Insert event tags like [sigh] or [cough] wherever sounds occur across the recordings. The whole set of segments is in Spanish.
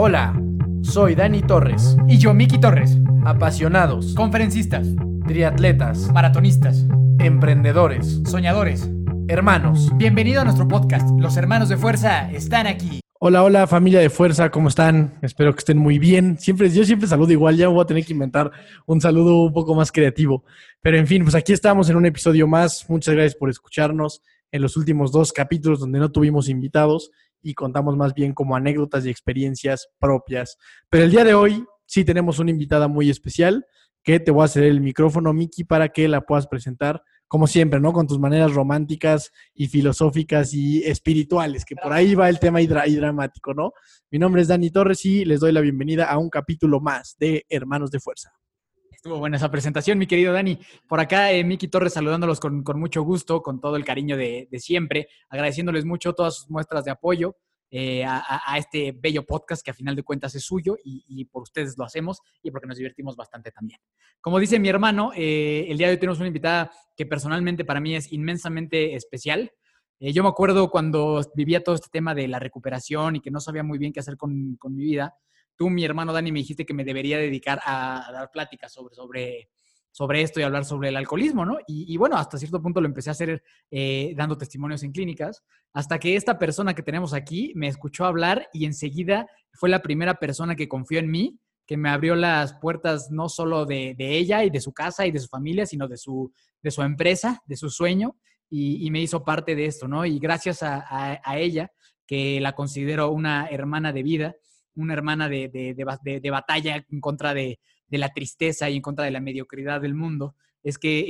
Hola, soy Dani Torres. Y yo, Miki Torres. Apasionados, Conferencistas, triatletas, maratonistas, emprendedores, soñadores. hermanos. Bienvenido a nuestro podcast. Los hermanos de fuerza están aquí. Hola, hola familia de fuerza, ¿cómo están? Espero que estén muy bien. Siempre, yo siempre saludo igual, ya voy a tener que inventar un saludo un poco más creativo. Pero en fin, pues aquí estamos en un episodio más. Muchas gracias por escucharnos en los últimos dos capítulos donde no tuvimos invitados y contamos más bien como anécdotas y experiencias propias. Pero el día de hoy sí tenemos una invitada muy especial que te voy a hacer el micrófono, Miki, para que la puedas presentar, como siempre, ¿no? Con tus maneras románticas y filosóficas y espirituales, que por ahí va el tema y dramático, ¿no? Mi nombre es Dani Torres y les doy la bienvenida a un capítulo más de Hermanos de Fuerza. Estuvo buena esa presentación, mi querido Dani. Por acá, eh, Miki Torres saludándolos con, con mucho gusto, con todo el cariño de, de siempre, agradeciéndoles mucho todas sus muestras de apoyo eh, a, a- este bello podcast que a final de cuentas es suyo y, y por ustedes lo hacemos y porque nos divertimos bastante también. Como dice mi hermano, eh, el día de hoy tenemos una invitada que personalmente para mí es inmensamente especial. Eh, yo me acuerdo cuando vivía todo este tema de la recuperación y que no sabía muy bien qué hacer con, con mi vida. Tú, mi hermano Dani, me dijiste que me debería dedicar a, dar pláticas sobre, sobre, sobre esto y hablar sobre el alcoholismo, ¿no? Y, y bueno, hasta cierto punto lo empecé a hacer eh, dando testimonios en clínicas, hasta que esta persona que tenemos aquí me escuchó hablar y enseguida fue la primera persona que confió en mí, que me abrió las puertas no solo de, de ella y de su casa y de su familia, sino de su, de su empresa, de su sueño, y, y me hizo parte de esto, ¿no? Y gracias a, a- a ella, que la considero una hermana de vida, una hermana de, de- de ba- de- de batalla en contra de, de la tristeza y en contra de la mediocridad del mundo, es que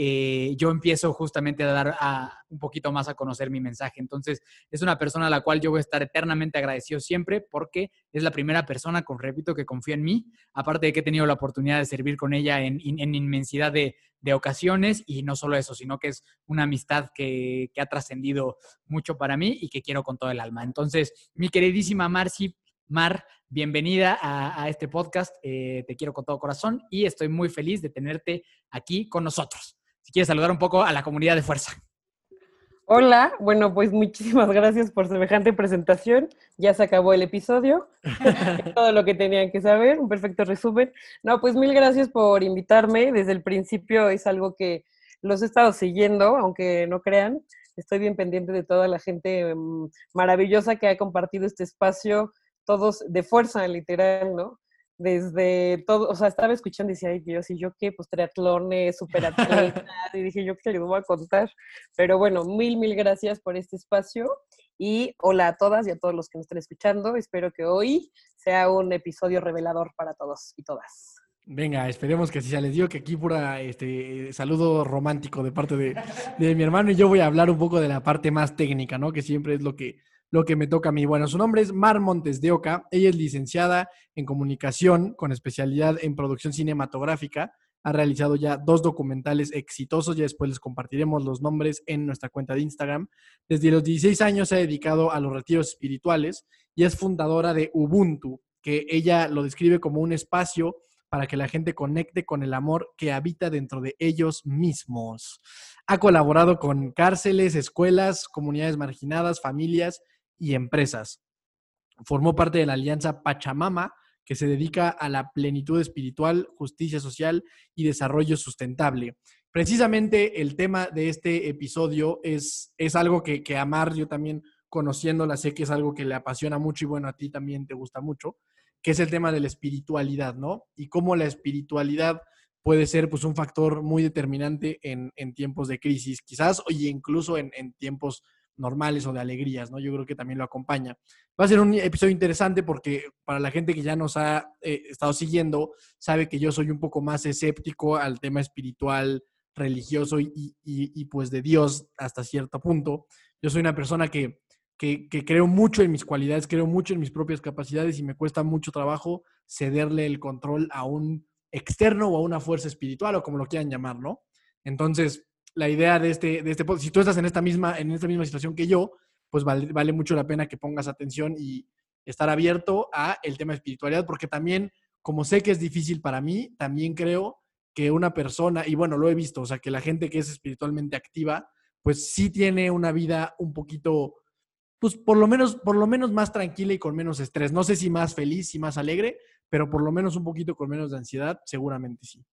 eh, yo empiezo justamente a dar a- un poquito más a conocer mi mensaje. Entonces, es una persona a la cual yo voy a estar eternamente agradecido siempre porque es la primera persona, con, repito, que confía en mí, aparte de que he tenido la oportunidad de servir con ella en- en inmensidad de, de ocasiones y no solo eso, sino que es una amistad que, que ha trascendido mucho para mí y que quiero con todo el alma. Entonces, mi queridísima Marci, Mar, bienvenida a, a este podcast. Eh, te quiero con todo corazón y estoy muy feliz de tenerte aquí con nosotros. Si quieres saludar un poco a la comunidad de fuerza. Hola, bueno, pues muchísimas gracias por semejante presentación. Ya se acabó el episodio. [laughs] [laughs] Todo lo que tenían que saber, un perfecto resumen. No, pues mil gracias por invitarme. Desde el principio es algo que los he estado siguiendo, aunque no crean. Estoy bien pendiente de toda la gente mm, maravillosa que ha compartido este espacio, todos de fuerza, literal, ¿no? Desde todo, o sea, estaba escuchando y decía, ay Dios, ¿y yo qué? Pues triatlones, superatletas, [laughs] y dije, ¿yo qué les voy a contar? Pero bueno, mil, mil gracias por este espacio y hola a todas y a todos los que nos estén escuchando. Espero que hoy sea un episodio revelador para todos y todas. Venga, esperemos que así sea. Les digo que aquí pura este saludo romántico de parte de, de mi hermano y yo voy a hablar un poco de la parte más técnica, ¿no? Que siempre es lo que, lo que me toca a mí. Bueno, su nombre es Mar Montes de Oca. Ella es licenciada en comunicación con especialidad en producción cinematográfica. Ha realizado ya dos documentales exitosos. Ya después les compartiremos los nombres en nuestra cuenta de Instagram. Desde los 16 años se ha dedicado a los retiros espirituales y es fundadora de Ubuntu, que ella lo describe como un espacio para que la gente conecte con el amor que habita dentro de ellos mismos. Ha colaborado con cárceles, escuelas, comunidades marginadas, familias y empresas. Formó parte de la alianza Pachamama, que se dedica a la plenitud espiritual, justicia social y desarrollo sustentable. Precisamente el tema de este episodio es, es algo que, que Amar, yo también conociéndola, sé que es algo que le apasiona mucho y bueno, a ti también te gusta mucho que es el tema de la espiritualidad, ¿no? Y cómo la espiritualidad puede ser pues un factor muy determinante en, en tiempos de crisis, quizás, o incluso en, en, tiempos normales o de alegrías, ¿no? Yo creo que también lo acompaña. Va a ser un episodio interesante porque para la gente que ya nos ha eh, estado siguiendo, sabe que yo soy un poco más escéptico al tema espiritual, religioso y, pues de Dios hasta cierto punto. Yo soy una persona que que, que, creo mucho en mis cualidades, creo mucho en mis propias capacidades y me cuesta mucho trabajo cederle el control a un externo o a una fuerza espiritual o como lo quieran llamar, ¿no? Entonces, la idea de este, de este si tú estás en esta misma, en esta misma situación que yo, pues vale, mucho la pena que pongas atención y estar abierto a el tema de espiritualidad, porque también, como sé que es difícil para mí, también creo que una persona, y bueno, lo he visto, o sea, que la gente que es espiritualmente activa, pues sí tiene una vida un poquito pues por lo menos, por lo menos más tranquila y con menos estrés. No sé si más feliz, si más alegre, pero por lo menos un poquito con menos de ansiedad, seguramente sí.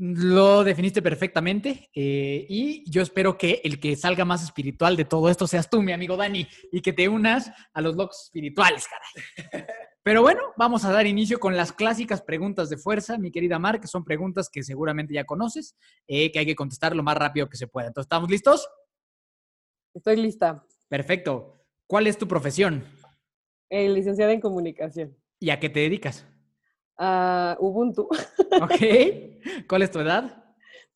Lo definiste perfectamente eh, y yo espero que el que salga más espiritual de todo esto seas tú, mi amigo Dani, y que te unas a los locos espirituales, caray. [laughs] Pero bueno, vamos a dar inicio con las clásicas preguntas de fuerza, mi querida Mar, que son preguntas que seguramente ya conoces, eh, que hay que contestar lo más rápido que se pueda. Entonces, ¿estamos listos? Estoy lista. Perfecto. ¿Cuál es tu profesión? Eh, licenciada en comunicación. ¿Y a qué te dedicas? A Ubuntu. [laughs] Ok. ¿Cuál es tu edad?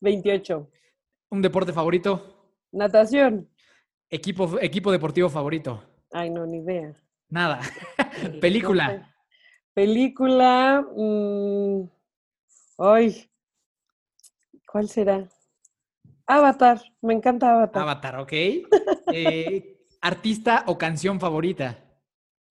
28. ¿Un deporte favorito? Natación. ¿Equipo, equipo deportivo favorito? Ay, no, ni idea. Nada. [laughs] No Película. sé. Película. mm, ay. ¿Cuál será? Avatar. Me encanta Avatar. Avatar, ok. Eh, ¿Artista o canción favorita?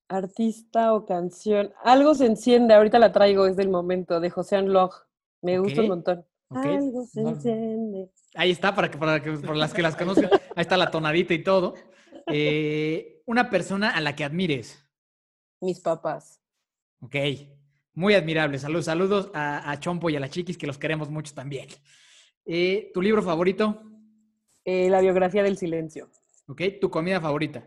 Artista o canción. Algo se enciende. Ahorita la traigo, es del momento, de José Anloj. Me gusta un montón. Algo se No- enciende. Ahí está, para, que, para que, por las que las conozcan. Ahí está la tonadita y todo. Eh, una persona a la que admires. Mis papás. Ok. Muy admirable. Saludos, saludos a, a Chompo y a la Chiquis, que los queremos mucho también. Eh, ¿Tu libro favorito? Eh, la biografía del silencio. Ok. ¿Tu comida favorita?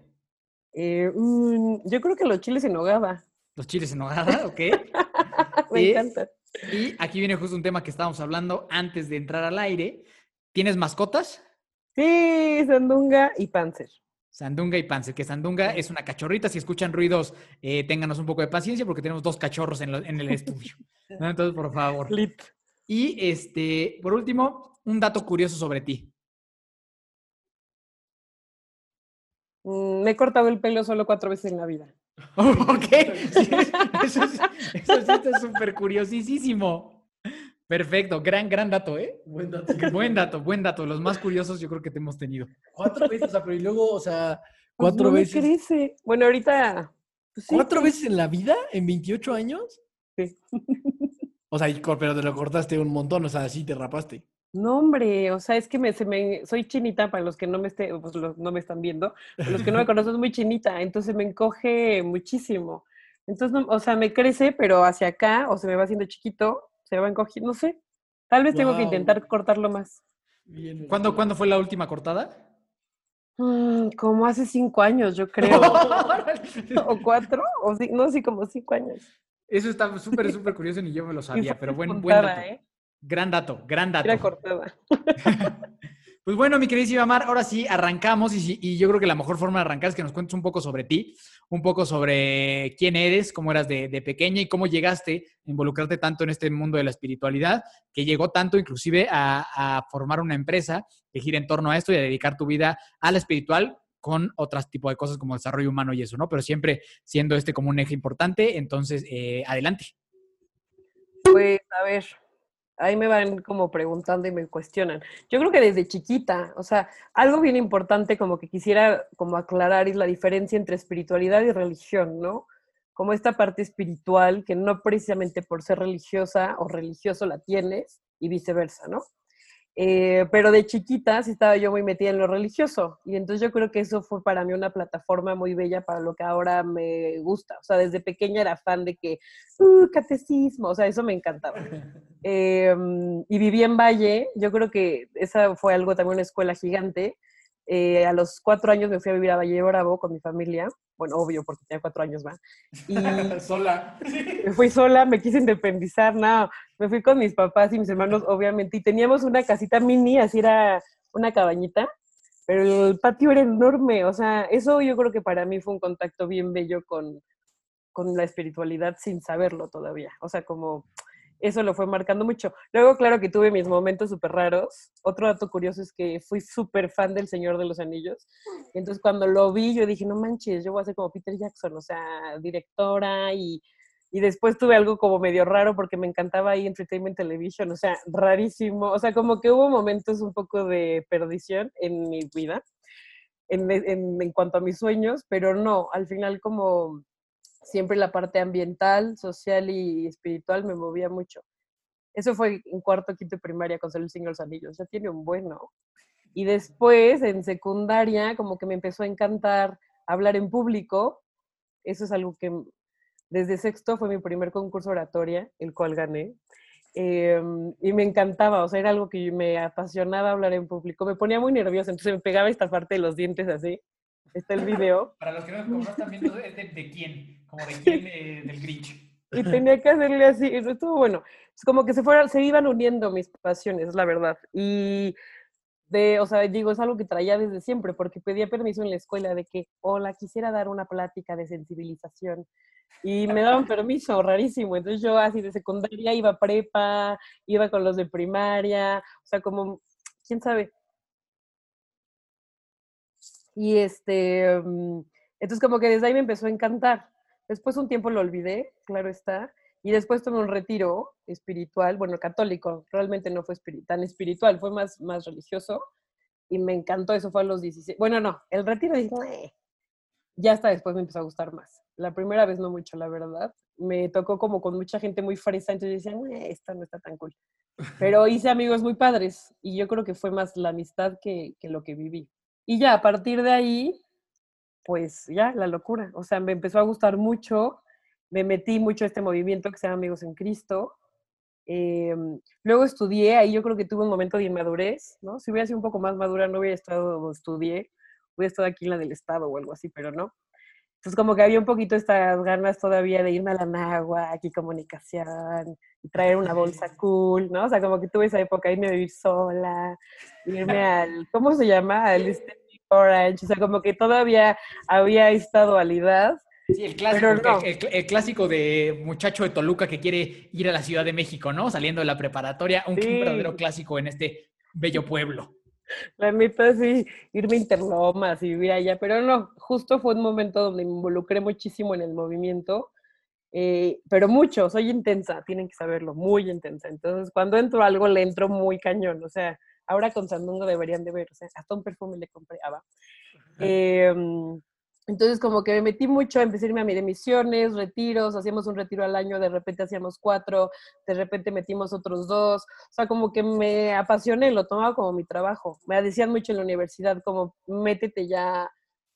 Eh, mm, yo creo que los chiles en nogada. Los chiles en nogada, ok. [laughs] Me Eh, encanta. Y aquí viene justo un tema que estábamos hablando antes de entrar al aire. ¿Tienes mascotas? Sí, sandunga y panzer. Sandunga y Panzer, que Sandunga es una cachorrita. Si escuchan ruidos, eh, ténganos un poco de paciencia porque tenemos dos cachorros en, lo- en el estudio. ¿no? Entonces, por favor. [laughs] Lit. Y este, por último, un dato curioso sobre ti. Me he cortado el pelo solo cuatro veces en la vida. [laughs] ok, sí, eso, es- eso sí está súper curiosísimo. Perfecto, gran, gran dato, ¿eh? Buen dato. [laughs] Buen dato, buen dato. Los más curiosos yo creo que te hemos tenido. Cuatro veces, o sea, pero y luego, o sea, Pues cuatro no me veces. crece. Bueno, ahorita. pues sí, ¿Cuatro sí. veces en la vida? ¿En 28 años? Sí. [laughs] O sea, pero te lo cortaste un montón, o sea, sí te rapaste. No, hombre, o sea, es que me, se me, soy chinita para los que no me, esté, pues, los- no me están viendo, para los que no me conocen, es muy chinita, entonces me encoge muchísimo. Entonces, no- o sea, me crece, pero hacia acá, o se me va haciendo chiquito, se va encogiendo, no sé. Tal vez tengo que intentar cortarlo más. Bien, ¿Cuándo, ¿Cuándo fue la última cortada? Mm, como hace cinco años, yo creo. [laughs] o cuatro, o sí, no, sí, como cinco años. Eso está súper, súper curioso, ni yo me lo [laughs] sabía, pero buen, buen puntada, dato. ¿eh? Gran dato, gran dato. Era cortada. [laughs] Pues bueno, mi queridísima Mar, ahora sí arrancamos y, y yo creo que la mejor forma de arrancar es que nos cuentes un poco sobre ti, un poco sobre quién eres, cómo eras de, de pequeña y cómo llegaste a involucrarte tanto en este mundo de la espiritualidad, que llegó tanto inclusive a, a formar una empresa que gira en torno a esto y a dedicar tu vida a la espiritual con otros tipos de cosas como desarrollo humano y eso, ¿no? Pero siempre siendo este como un eje importante, entonces, eh, adelante. Pues, a ver, ahí me van como preguntando y me cuestionan. Yo creo que desde chiquita, o sea, algo bien importante como que quisiera como aclarar es la diferencia entre espiritualidad y religión, ¿no? Como esta parte espiritual que no precisamente por ser religiosa o religioso la tienes y viceversa, ¿no? Eh, pero de chiquita sí estaba yo muy metida en lo religioso y entonces yo creo que eso fue para mí una plataforma muy bella para lo que ahora me gusta. O sea, desde pequeña era fan de que, uh, catecismo, o sea, eso me encantaba. [laughs] Eh, y viví en Valle, yo creo que esa fue algo también una escuela gigante. Eh, a los cuatro años me fui a vivir a Valle de Bravo con mi familia, bueno, obvio, porque tenía cuatro años más. [laughs] Y Sola. [laughs] me fui sola, me quise independizar, no, me fui con mis papás y mis hermanos, obviamente, y teníamos una casita mini, así era una cabañita, pero el patio era enorme, o sea, eso yo creo que para mí fue un contacto bien bello con, con la espiritualidad sin saberlo todavía, o sea, como eso lo fue marcando mucho. Luego, claro que tuve mis momentos súper raros. Otro dato curioso es que fui súper fan del Señor de los Anillos. Entonces, cuando lo vi, yo dije, no manches, yo voy a ser como Peter Jackson, o sea, directora y, y después tuve algo como medio raro porque me encantaba ahí Entertainment Television, o sea, rarísimo. O sea, como que hubo momentos un poco de perdición en mi vida en, en, en cuanto a mis sueños, pero no, al final como siempre la parte ambiental, social y espiritual me movía mucho. Eso fue en cuarto, quinto y primaria con de los Anillos, ya tiene un bueno. Y después, en secundaria, como que me empezó a encantar hablar en público. Eso es algo que desde sexto fue mi primer concurso oratoria, el cual gané. Em, y me encantaba, o sea, era algo que me apasionaba hablar en público. Me ponía muy nerviosa, entonces me pegaba esta parte de los dientes así. Está el [laughs] video. Para los que no, están viendo, ¿es de, quién? Como de del Grinch. Y tenía que hacerle así, eso estuvo bueno. Es como que se, fueran, se iban uniendo mis pasiones, la verdad. Y de, o sea, digo, es algo que traía desde siempre, porque pedía permiso en la escuela de que, hola, quisiera dar una plática de sensibilización. Y me daban permiso, rarísimo. Entonces yo así de secundaria iba a prepa, iba con los de primaria, o sea, como, quién sabe. Y este, mm, entonces como que desde ahí me empezó a encantar. Después un tiempo lo olvidé, claro está. Y después tomé un retiro espiritual, bueno, católico, realmente no fue tan espiritual, fue más, más religioso. Y me encantó, eso fue a los 16. Bueno, no, el retiro dije, ya hasta después me empezó a gustar más. La primera vez no mucho, la verdad. Me tocó como con mucha gente muy fresa, entonces decía, esta no está tan cool. [laughs] Pero hice amigos muy padres y yo creo que fue más la amistad que, que lo que viví. Y ya, a partir de ahí, pues ya, la locura. O sea, me empezó a gustar mucho, me metí mucho a este movimiento que se llama Amigos en Cristo. Em, luego estudié, ahí yo creo que tuve un momento de inmadurez, ¿no? Si hubiera sido un poco más madura, no hubiera estado donde estudié, hubiera estado aquí en la del Estado o algo así, pero no. Entonces como que había un poquito estas ganas todavía de irme a la Nagua, aquí comunicación, y traer una bolsa [laughs] cool, ¿no? O sea, como que tuve esa época, irme a vivir sola, irme [laughs] al, ¿cómo se llama? Al este Orange, o sea, como que todavía había esta dualidad. Sí, el clásico, el, clásico de muchacho de Toluca que quiere ir a la Ciudad de México, ¿no? Saliendo de la preparatoria, un, verdadero clásico en este bello pueblo. La neta, sí, irme a Interlomas y vivir allá, pero no, justo fue un momento donde me involucré muchísimo en el movimiento, eh, pero mucho, soy intensa, tienen que saberlo, muy intensa. Entonces, cuando entro a algo, le entro muy cañón, o sea, Ahora con Sandungo deberían de ver, o sea, hasta un perfume le compré a em, entonces, como que me metí mucho, empecé a irme a mis misiones, retiros, hacíamos un retiro al año, de repente hacíamos cuatro, de repente metimos otros dos, o sea, como que me apasioné, lo tomaba como mi trabajo. Me decían mucho en la universidad, como, métete ya a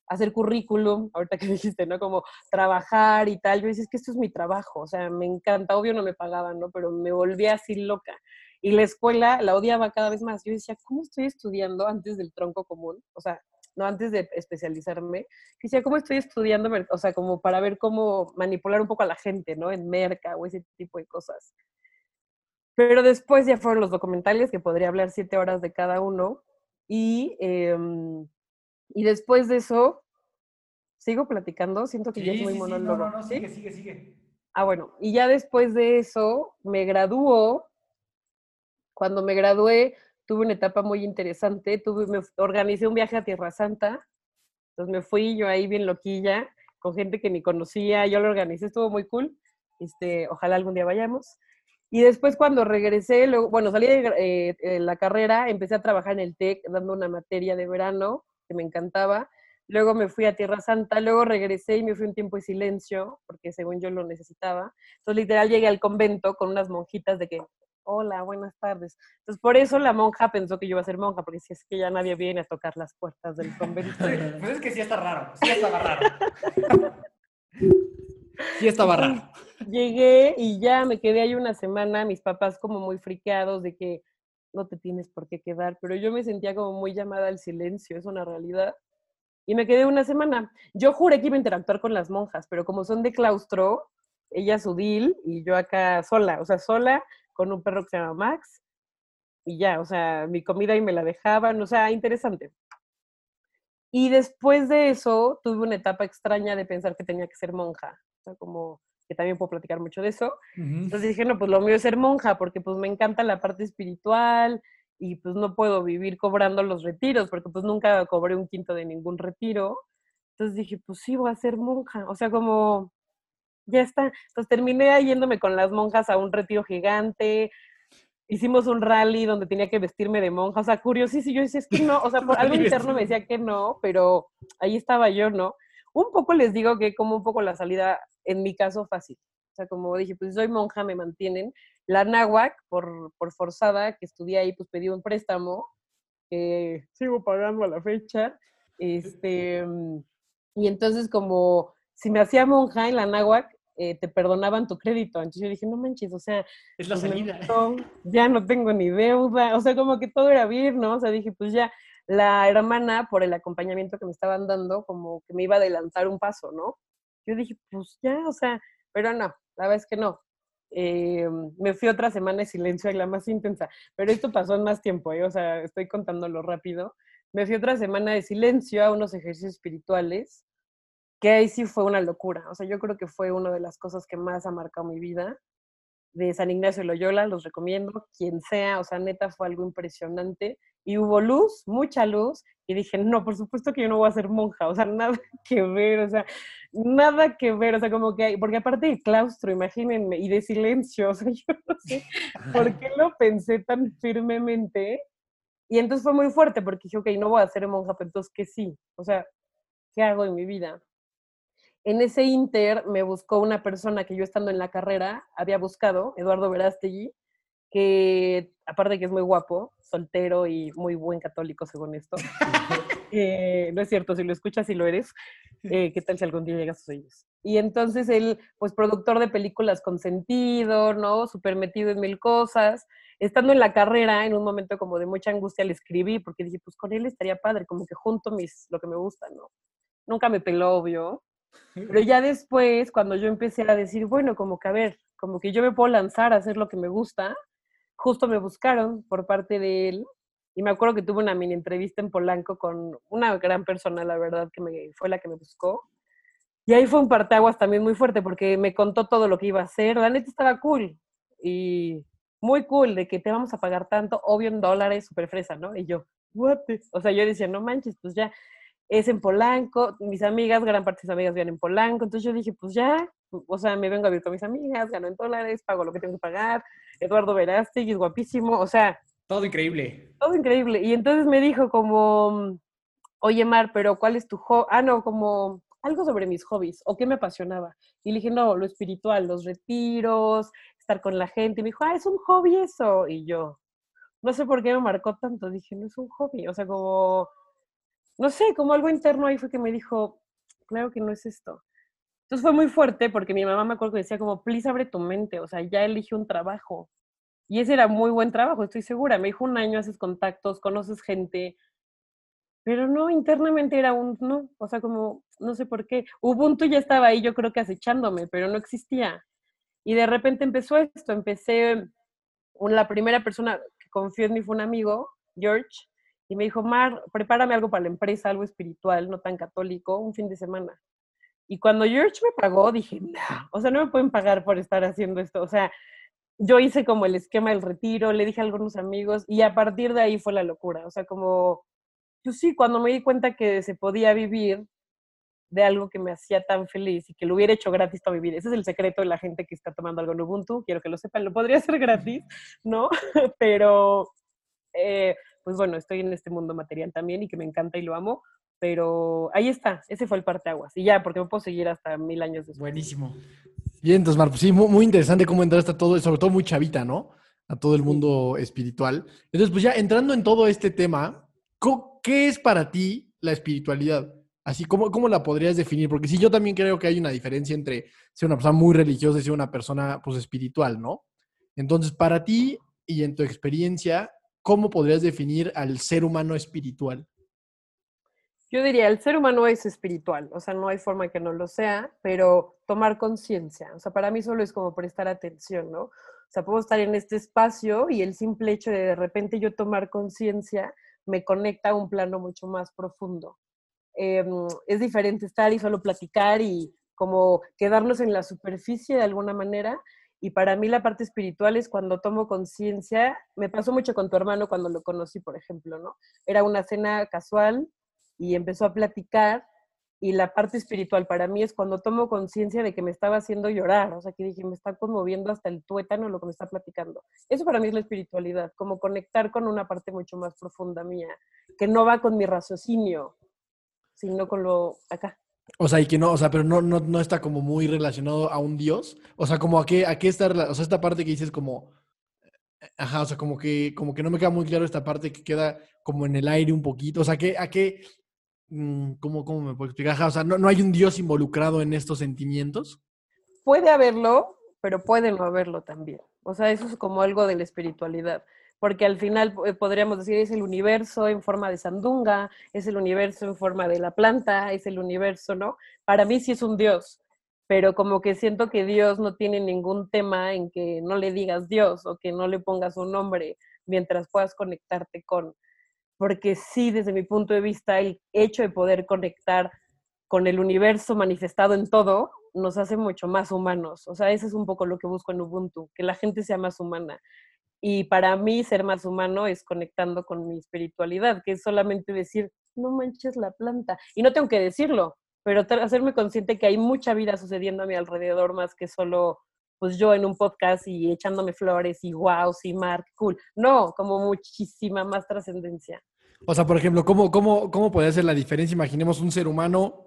hacer currículum, ahorita que [laughs] dijiste, ¿no? Como trabajar y tal. Yo decía, es que esto es mi trabajo, o sea, me encanta, obvio no me pagaban, ¿no? Pero me volví así loca. Y la escuela la odiaba cada vez más. Yo decía, ¿cómo estoy estudiando antes del tronco común? O sea, no antes de especializarme. Decía, ¿cómo estoy estudiando? O sea, como para ver cómo manipular un poco a la gente, ¿no? En merca o ese tipo de cosas. Pero después ya fueron los documentales, que podría hablar siete horas de cada uno. Y, em, y después de eso, sigo platicando, siento que ya es muy sí, monólogo. no, no, no, sigue, sigue, sigue. Ah, bueno, y ya después de eso me graduó cuando me gradué, tuve una etapa muy interesante. Tuve, me organicé un viaje a Tierra Santa. Entonces me fui yo ahí bien loquilla, con gente que ni conocía. Yo lo organicé, estuvo muy cool. Este, ojalá algún día vayamos. Y después cuando regresé, luego, bueno, salí de eh, la carrera, empecé a trabajar en el TEC dando una materia de verano que me encantaba. Luego me fui a Tierra Santa, luego regresé y me fui un tiempo de silencio, porque según yo lo necesitaba. Entonces, literal, llegué al convento con unas monjitas de que hola, buenas tardes. Entonces, por eso la monja pensó que yo iba a ser monja, porque si es que ya nadie viene a tocar las puertas del convento. pues es que sí está raro, sí [laughs] estaba raro. sí estaba raro. Llegué y ya me quedé ahí una semana, mis papás como muy friqueados de que no te tienes por qué quedar, pero yo me sentía como muy llamada al silencio, es una realidad. Y me quedé una semana. Yo juré que iba a interactuar con las monjas, pero como son de claustro, ella su deal y yo acá sola, o sea, sola con un perro que se llama Max y ya, o sea, mi comida y me la dejaban, o sea, interesante. Y después de eso tuve una etapa extraña de pensar que tenía que ser monja, o sea, como que también puedo platicar mucho de eso. Entonces dije, no, pues lo mío es ser monja, porque pues me encanta la parte espiritual y pues no puedo vivir cobrando los retiros, porque pues nunca cobré un quinto de ningún retiro. Entonces dije, pues sí, voy a ser monja. O sea, como ya está. Entonces terminé yéndome con las monjas a un retiro gigante. Hicimos un rally donde tenía que vestirme de monja. O sea, curiosísimo. Yo decía, es que no, o sea, [laughs] por algo interno me decía que no, pero ahí estaba yo, ¿no? Un poco les digo que como un poco la salida, en mi caso, fácil. O sea, como dije, pues soy monja, me mantienen. La náhuac, por, por forzada, que estudié ahí, pues pedí un préstamo, que sigo pagando a la fecha. Este, Y entonces como si me hacía monja en la náhuac, eh, te perdonaban tu crédito. Entonces yo dije, no manches, o sea, Es la pues salida. gustó, ya no tengo ni deuda, o sea, como que todo era bien, ¿no? O sea, dije, pues ya, la hermana, por el acompañamiento que me estaban dando, como que me iba a adelantar un paso, ¿no? Yo dije, pues ya, o sea, pero no, la verdad es que no. Eh, me fui otra semana de silencio, la más intensa, pero esto pasó en más tiempo, ¿eh? o sea, estoy contándolo rápido. Me fui otra semana de silencio a unos ejercicios espirituales, que ahí sí fue una locura, o sea, yo creo que fue una de las cosas que más ha marcado mi vida de San Ignacio de Loyola, los recomiendo, quien sea, o sea, neta fue algo impresionante. Y hubo luz, mucha luz, y dije, no, por supuesto que yo no voy a ser monja, o sea, [laughs] nada que ver, o sea, nada que ver, o sea, como que porque aparte de claustro, imagínense, y de silencio, [laughs] o sea, yo no sé por qué lo pensé tan firmemente. Y entonces fue muy fuerte, porque dije, ok, no voy a ser monja, pero entonces, ¿qué sí? O sea, ¿qué hago en mi vida? En ese inter me buscó una persona que yo estando en la carrera había buscado, Eduardo Verástegui, que aparte de que es muy guapo, soltero y muy buen católico según esto. [laughs] eh, no es cierto, si lo escuchas y lo eres, eh, ¿qué tal si algún día llegas a sus oídos? Y entonces él, pues productor de películas con sentido, ¿no? Súper metido en mil cosas. Estando en la carrera, en un momento como de mucha angustia, le escribí porque dije, pues con él estaría padre, como que junto mis, lo que me gusta, ¿no? Nunca me peló, obvio. Pero ya después, cuando yo empecé a decir, bueno, como que a ver, como que yo me puedo lanzar a hacer lo que me gusta, justo me buscaron por parte de él. Y me acuerdo que tuve una mini entrevista en Polanco con una gran persona, la verdad, que me, fue la que me buscó. Y ahí fue un parteaguas también muy fuerte porque me contó todo lo que iba a hacer. La neta estaba cool. Y muy cool de que te vamos a pagar tanto, obvio en dólares, súper fresa, ¿no? Y yo, what? the-?" O sea, yo decía, no manches, pues ya es en Polanco, mis amigas, gran parte de mis amigas viven en Polanco, entonces yo dije, pues ya, o sea, me vengo a vivir con mis amigas, gano en dólares, pago lo que tengo que pagar, Eduardo Verástegui es guapísimo, o sea, Todo increíble. todo increíble. Y entonces me dijo como, oye Mar, pero ¿cuál es tu hobby? Ah, no, como algo sobre mis hobbies, o qué me apasionaba. Y le dije, no, lo espiritual, los retiros, estar con la gente. Y me dijo, ah, es un hobby eso. Y yo, no sé por qué me marcó tanto, dije, no es un hobby, o sea, como, no sé, como algo interno ahí fue que me dijo, claro que no es esto. Entonces fue muy fuerte porque mi mamá me acuerdo que decía como, please abre tu mente, o sea, ya elige un trabajo. Y ese era muy buen trabajo, estoy segura. Me dijo un año, haces contactos, conoces gente, pero no, internamente era un no, o sea, como, no sé por qué. Ubuntu ya estaba ahí, yo creo que acechándome, pero no existía. Y de repente empezó esto, empecé, la primera persona que confió en mí fue un amigo, George, y me dijo, Mar, prepárame algo para la empresa, algo espiritual, no tan católico, un fin de semana. Y cuando George me pagó, dije, no, o sea, no me pueden pagar por estar haciendo esto. O sea, yo hice como el esquema del retiro, le dije a algunos amigos, y a partir de ahí fue la locura. O sea, como, yo sí, cuando me di cuenta que se podía vivir de algo que me hacía tan feliz y que lo hubiera hecho gratis toda mi vida. Ese es el secreto de la gente que está tomando algo en Ubuntu. Quiero que lo sepan, lo podría hacer gratis, ¿no? [laughs] Pero, eh, pues bueno, estoy en este mundo material también y que me encanta y lo amo. Pero ahí está, ese fue el parteaguas. Y ya, porque me puedo seguir hasta mil años después. Buenísimo. Bien, entonces, Mar, pues sí, muy, muy interesante cómo entraste a todo, sobre todo muy chavita, ¿no? A todo el mundo espiritual. Entonces, pues ya entrando en todo este tema, ¿qué es para ti la espiritualidad? Así, ¿cómo, ¿cómo la podrías definir? Porque sí, yo también creo que hay una diferencia entre ser una persona muy religiosa y ser una persona, pues, espiritual, ¿no? Entonces, para ti y en tu experiencia, ¿cómo podrías definir al ser humano espiritual? Yo diría, el ser humano es espiritual, o sea, no hay forma que no lo sea, pero tomar conciencia, o sea, para mí solo es como prestar atención, ¿no? O sea, puedo estar en este espacio y el simple hecho de de repente yo tomar conciencia me conecta a un plano mucho más profundo. Em, es diferente estar y solo platicar y como quedarnos en la superficie de alguna manera. Y para mí la parte espiritual es cuando tomo conciencia, me pasó mucho con tu hermano cuando lo conocí, por ejemplo, ¿no? Era una cena casual, y empezó a platicar y la parte espiritual para mí es cuando tomo conciencia de que me estaba haciendo llorar, o sea, que dije, me está conmoviendo hasta el tuétano lo que me está platicando. Eso para mí es la espiritualidad, como conectar con una parte mucho más profunda mía, que no va con mi raciocinio, sino con lo acá. O sea, y que no, o sea, pero no, no, no está como muy relacionado a un dios. O sea, como a qué, a qué está, o sea, esta parte que dices como, ajá, o sea, como que, como que no me queda muy claro esta parte que queda como en el aire un poquito. O sea, ¿qué, a qué, mm, ¿cómo, cómo me puedo explicar? O sea, ¿no, ¿no hay un Dios involucrado en estos sentimientos? Puede haberlo, pero puede no haberlo también. O sea, eso es como algo de la espiritualidad porque al final eh, podríamos decir es el universo en forma de sandunga, es el universo en forma de la planta, es el universo, ¿no? Para mí sí es un Dios, pero como que siento que Dios no tiene ningún tema en que no le digas Dios o que no le pongas un nombre mientras puedas conectarte con, porque sí, desde mi punto de vista, el hecho de poder conectar con el universo manifestado en todo nos hace mucho más humanos. O sea, eso es un poco lo que busco en Ubuntu, que la gente sea más humana. Y para mí ser más humano es conectando con mi espiritualidad, que es solamente decir, no manches la planta. Y no tengo que decirlo, pero hacerme consciente que hay mucha vida sucediendo a mi alrededor más que solo pues yo en un podcast y echándome flores y wow, sí, Mark, cool. No, como muchísima más trascendencia. O sea, por ejemplo, ¿cómo, cómo, ¿cómo puede ser la diferencia? Imaginemos un ser humano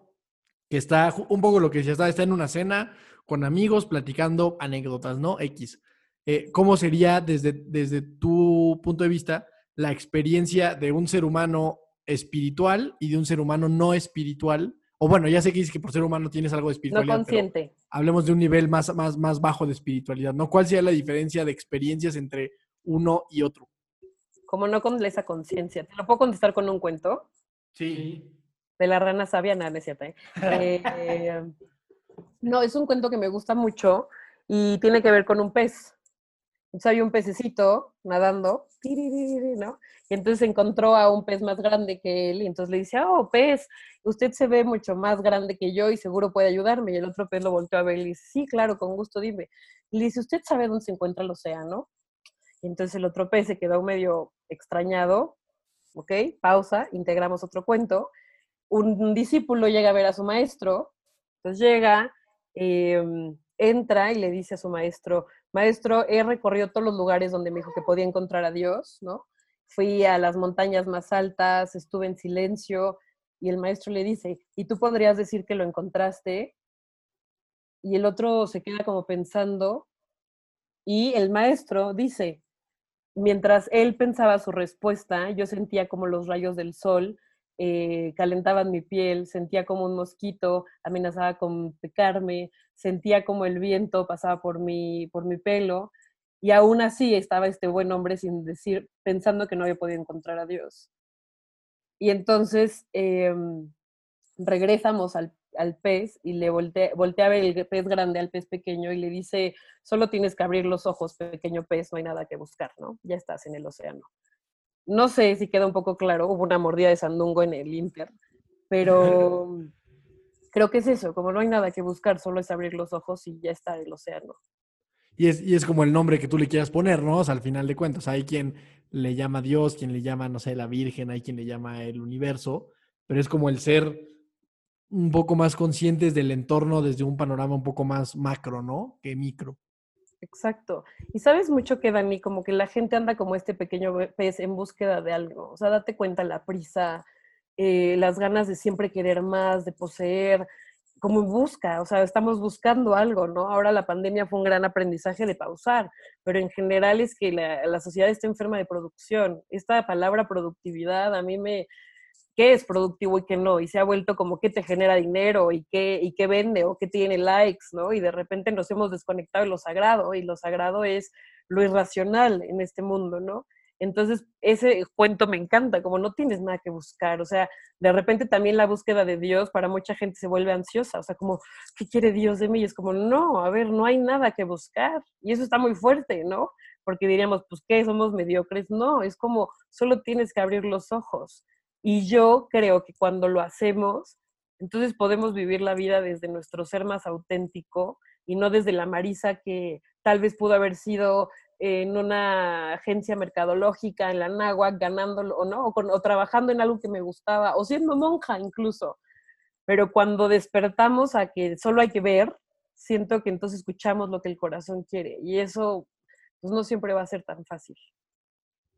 que está, un poco lo que decía, está, está en una cena con amigos platicando anécdotas, ¿no? X. Eh, ¿Cómo sería desde, desde tu punto de vista la experiencia de un ser humano espiritual y de un ser humano no espiritual? O bueno, ya sé que dices que por ser humano tienes algo de espiritualidad. No consciente. hablemos de un nivel más, más, más bajo de espiritualidad, ¿no? ¿Cuál sería la diferencia de experiencias entre uno y otro? Como no con esa conciencia. ¿Te lo puedo contestar con un cuento? Sí. De la rana sabia, nada, es cierto. ¿eh? [laughs] Eh, no, es un cuento que me gusta mucho y tiene que ver con un pez. Entonces hay un pececito nadando, ¿no? Y entonces encontró a un pez más grande que él y entonces le dice, oh, pez, usted se ve mucho más grande que yo y seguro puede ayudarme. Y el otro pez lo volteó a ver y le dice, sí, claro, con gusto, dime. Le dice, ¿usted sabe dónde se encuentra el océano? Y entonces el otro pez se quedó medio extrañado, ¿ok? Pausa, integramos otro cuento. Un, discípulo llega a ver a su maestro, entonces llega, em, entra y le dice a su maestro, maestro, he recorrido todos los lugares donde me dijo que podía encontrar a Dios, ¿no? Fui a las montañas más altas, estuve en silencio y el maestro le dice, ¿y tú podrías decir que lo encontraste? Y el otro se queda como pensando y el maestro dice, mientras él pensaba su respuesta, yo sentía como los rayos del sol eh, calentaban mi piel, sentía como un mosquito amenazaba con picarme, sentía como el viento pasaba por mi, por mi pelo, y aún así estaba este buen hombre sin decir, pensando que no había podido encontrar a Dios. Y entonces em, regresamos al, al, pez y le voltea, voltea a ver el pez grande al pez pequeño y le dice, solo tienes que abrir los ojos, pequeño pez, no hay nada que buscar, ¿no? Ya estás en el océano. No sé si queda un poco claro, hubo una mordida de sandungo en el Inter, [laughs] pero creo que es eso, como no hay nada que buscar, solo es abrir los ojos y ya está el océano. Y es, y es como el nombre que tú le quieras poner, ¿no? O sea, al final de cuentas, hay quien le llama Dios, quien le llama, no sé, la Virgen, hay quien le llama el universo, pero es como el ser un poco más conscientes del entorno desde un panorama un poco más macro, ¿no? Que micro. Exacto. Y sabes mucho que, Dani, como que la gente anda como este pequeño pez en búsqueda de algo. O sea, date cuenta la prisa, eh, las ganas de siempre querer más, de poseer, como busca, o sea, estamos buscando algo, ¿no? Ahora la pandemia fue un gran aprendizaje de pausar, pero en general es que la, la sociedad está enferma de producción. Esta palabra productividad a mí me, qué es productivo y qué no, y se ha vuelto como qué te genera dinero y qué, y qué vende o qué tiene likes, ¿no? Y de repente nos hemos desconectado de lo sagrado, y lo sagrado es lo irracional en este mundo, ¿no? Entonces, ese cuento me encanta, como no tienes nada que buscar, o sea, de repente también la búsqueda de Dios para mucha gente se vuelve ansiosa, o sea, como, ¿qué quiere Dios de mí? Y es como, no, a ver, no hay nada que buscar, y eso está muy fuerte, ¿no? Porque diríamos, pues, ¿qué? Somos mediocres, no, es como, solo tienes que abrir los ojos. Y yo creo que cuando lo hacemos, entonces podemos vivir la vida desde nuestro ser más auténtico y no desde la Marisa que tal vez pudo haber sido en una agencia mercadológica en la náhuatl ganándolo o no, o, o, trabajando en algo que me gustaba, o siendo monja incluso. Pero cuando despertamos a que solo hay que ver, siento que entonces escuchamos lo que el corazón quiere y eso pues no siempre va a ser tan fácil.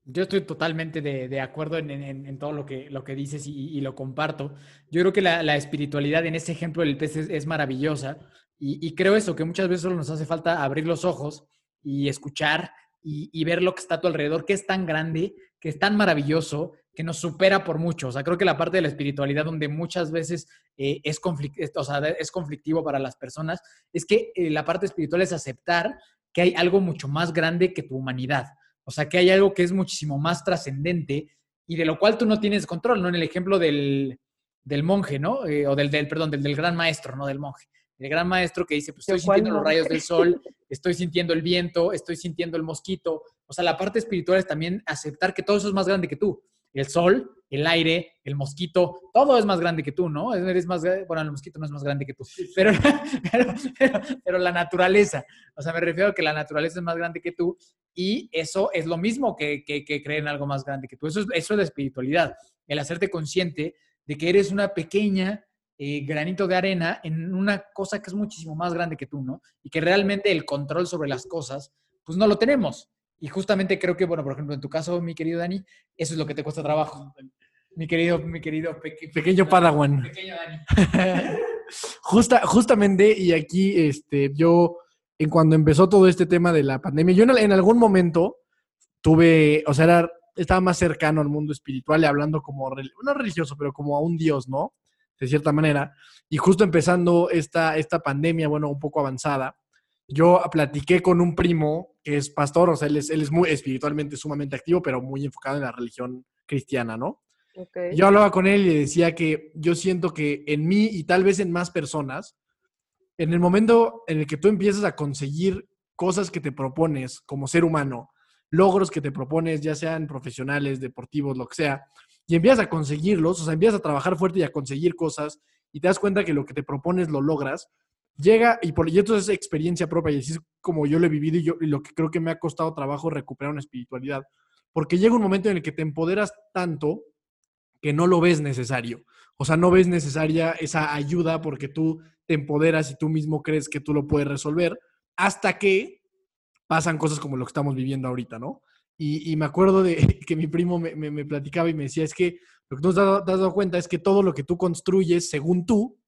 Yo estoy totalmente de, de acuerdo en, en, en, todo lo que, lo que dices y, y lo comparto. Yo creo que la, la, espiritualidad en ese ejemplo del pez es, es maravillosa y, y, creo eso, que muchas veces solo nos hace falta abrir los ojos y escuchar y, ver lo que está a tu alrededor, que es tan grande, que es tan maravilloso que nos supera por mucho. O sea, creo que la parte de la espiritualidad donde muchas veces eh, es, o sea, es conflictivo para las personas, es que eh, la parte espiritual es aceptar que hay algo mucho más grande que tu humanidad. O sea, que hay algo que es muchísimo más trascendente y de lo cual tú no tienes control, ¿no? En el ejemplo del, del monje, ¿no? Eh, o del, del, perdón, del gran maestro, no del monje el gran maestro que dice, pues estoy sintiendo los rayos del [laughs] sol, estoy sintiendo el viento, estoy sintiendo el mosquito. O sea, la parte espiritual es también aceptar que todo eso es más grande que tú. El sol, el aire, el mosquito, todo es más grande que tú, ¿no? Eres más, bueno, el mosquito no es más grande que tú, [laughs] pero, pero, la naturaleza, o sea, me refiero a que la naturaleza es más grande que tú y eso es lo mismo que, que, creer en algo más grande que tú. Eso es, eso es la espiritualidad, el hacerte consciente de que eres una pequeña eh, granito de arena en una cosa que es muchísimo más grande que tú, ¿no? Y que realmente el control sobre las cosas, pues no lo tenemos. Y justamente creo que, bueno, por ejemplo, en tu caso, mi querido Dani, eso es lo que te cuesta trabajo. Mi querido, mi querido pequeño Padawan. Pequeño Dani. [laughs] Justa, justamente, y aquí este, yo, en cuando empezó todo este tema de la pandemia, yo en, algún momento tuve, o sea, estaba más cercano al mundo espiritual y hablando como, no religioso, pero como a un dios, ¿no? De cierta manera. Y justo empezando esta, esta pandemia, bueno, un poco avanzada, yo platiqué con un primo que es pastor, o sea, él es, él es muy espiritualmente sumamente activo, pero muy enfocado en la religión cristiana, ¿no? Yo hablaba con él y le decía que yo siento que en mí y tal vez en más personas, en el momento en el que tú empiezas a conseguir cosas que te propones como ser humano, logros que te propones, ya sean profesionales, deportivos, lo que sea, y empiezas a conseguirlos, o sea, empiezas a trabajar fuerte y a conseguir cosas y te das cuenta que lo que te propones lo logras, llega y por y esto es experiencia propia y así es como yo lo he vivido y, yo, y lo que creo que me ha costado trabajo recuperar una espiritualidad, porque llega un momento en el que te empoderas tanto que no lo ves necesario. O sea, no ves necesaria esa ayuda porque tú te empoderas y tú mismo crees que tú lo puedes resolver hasta que pasan cosas como lo que estamos viviendo ahorita, ¿no? Y, me acuerdo de [laughs] que mi primo me, platicaba y me decía, es que lo que tú te has dado cuenta es que todo lo que tú construyes, según tú,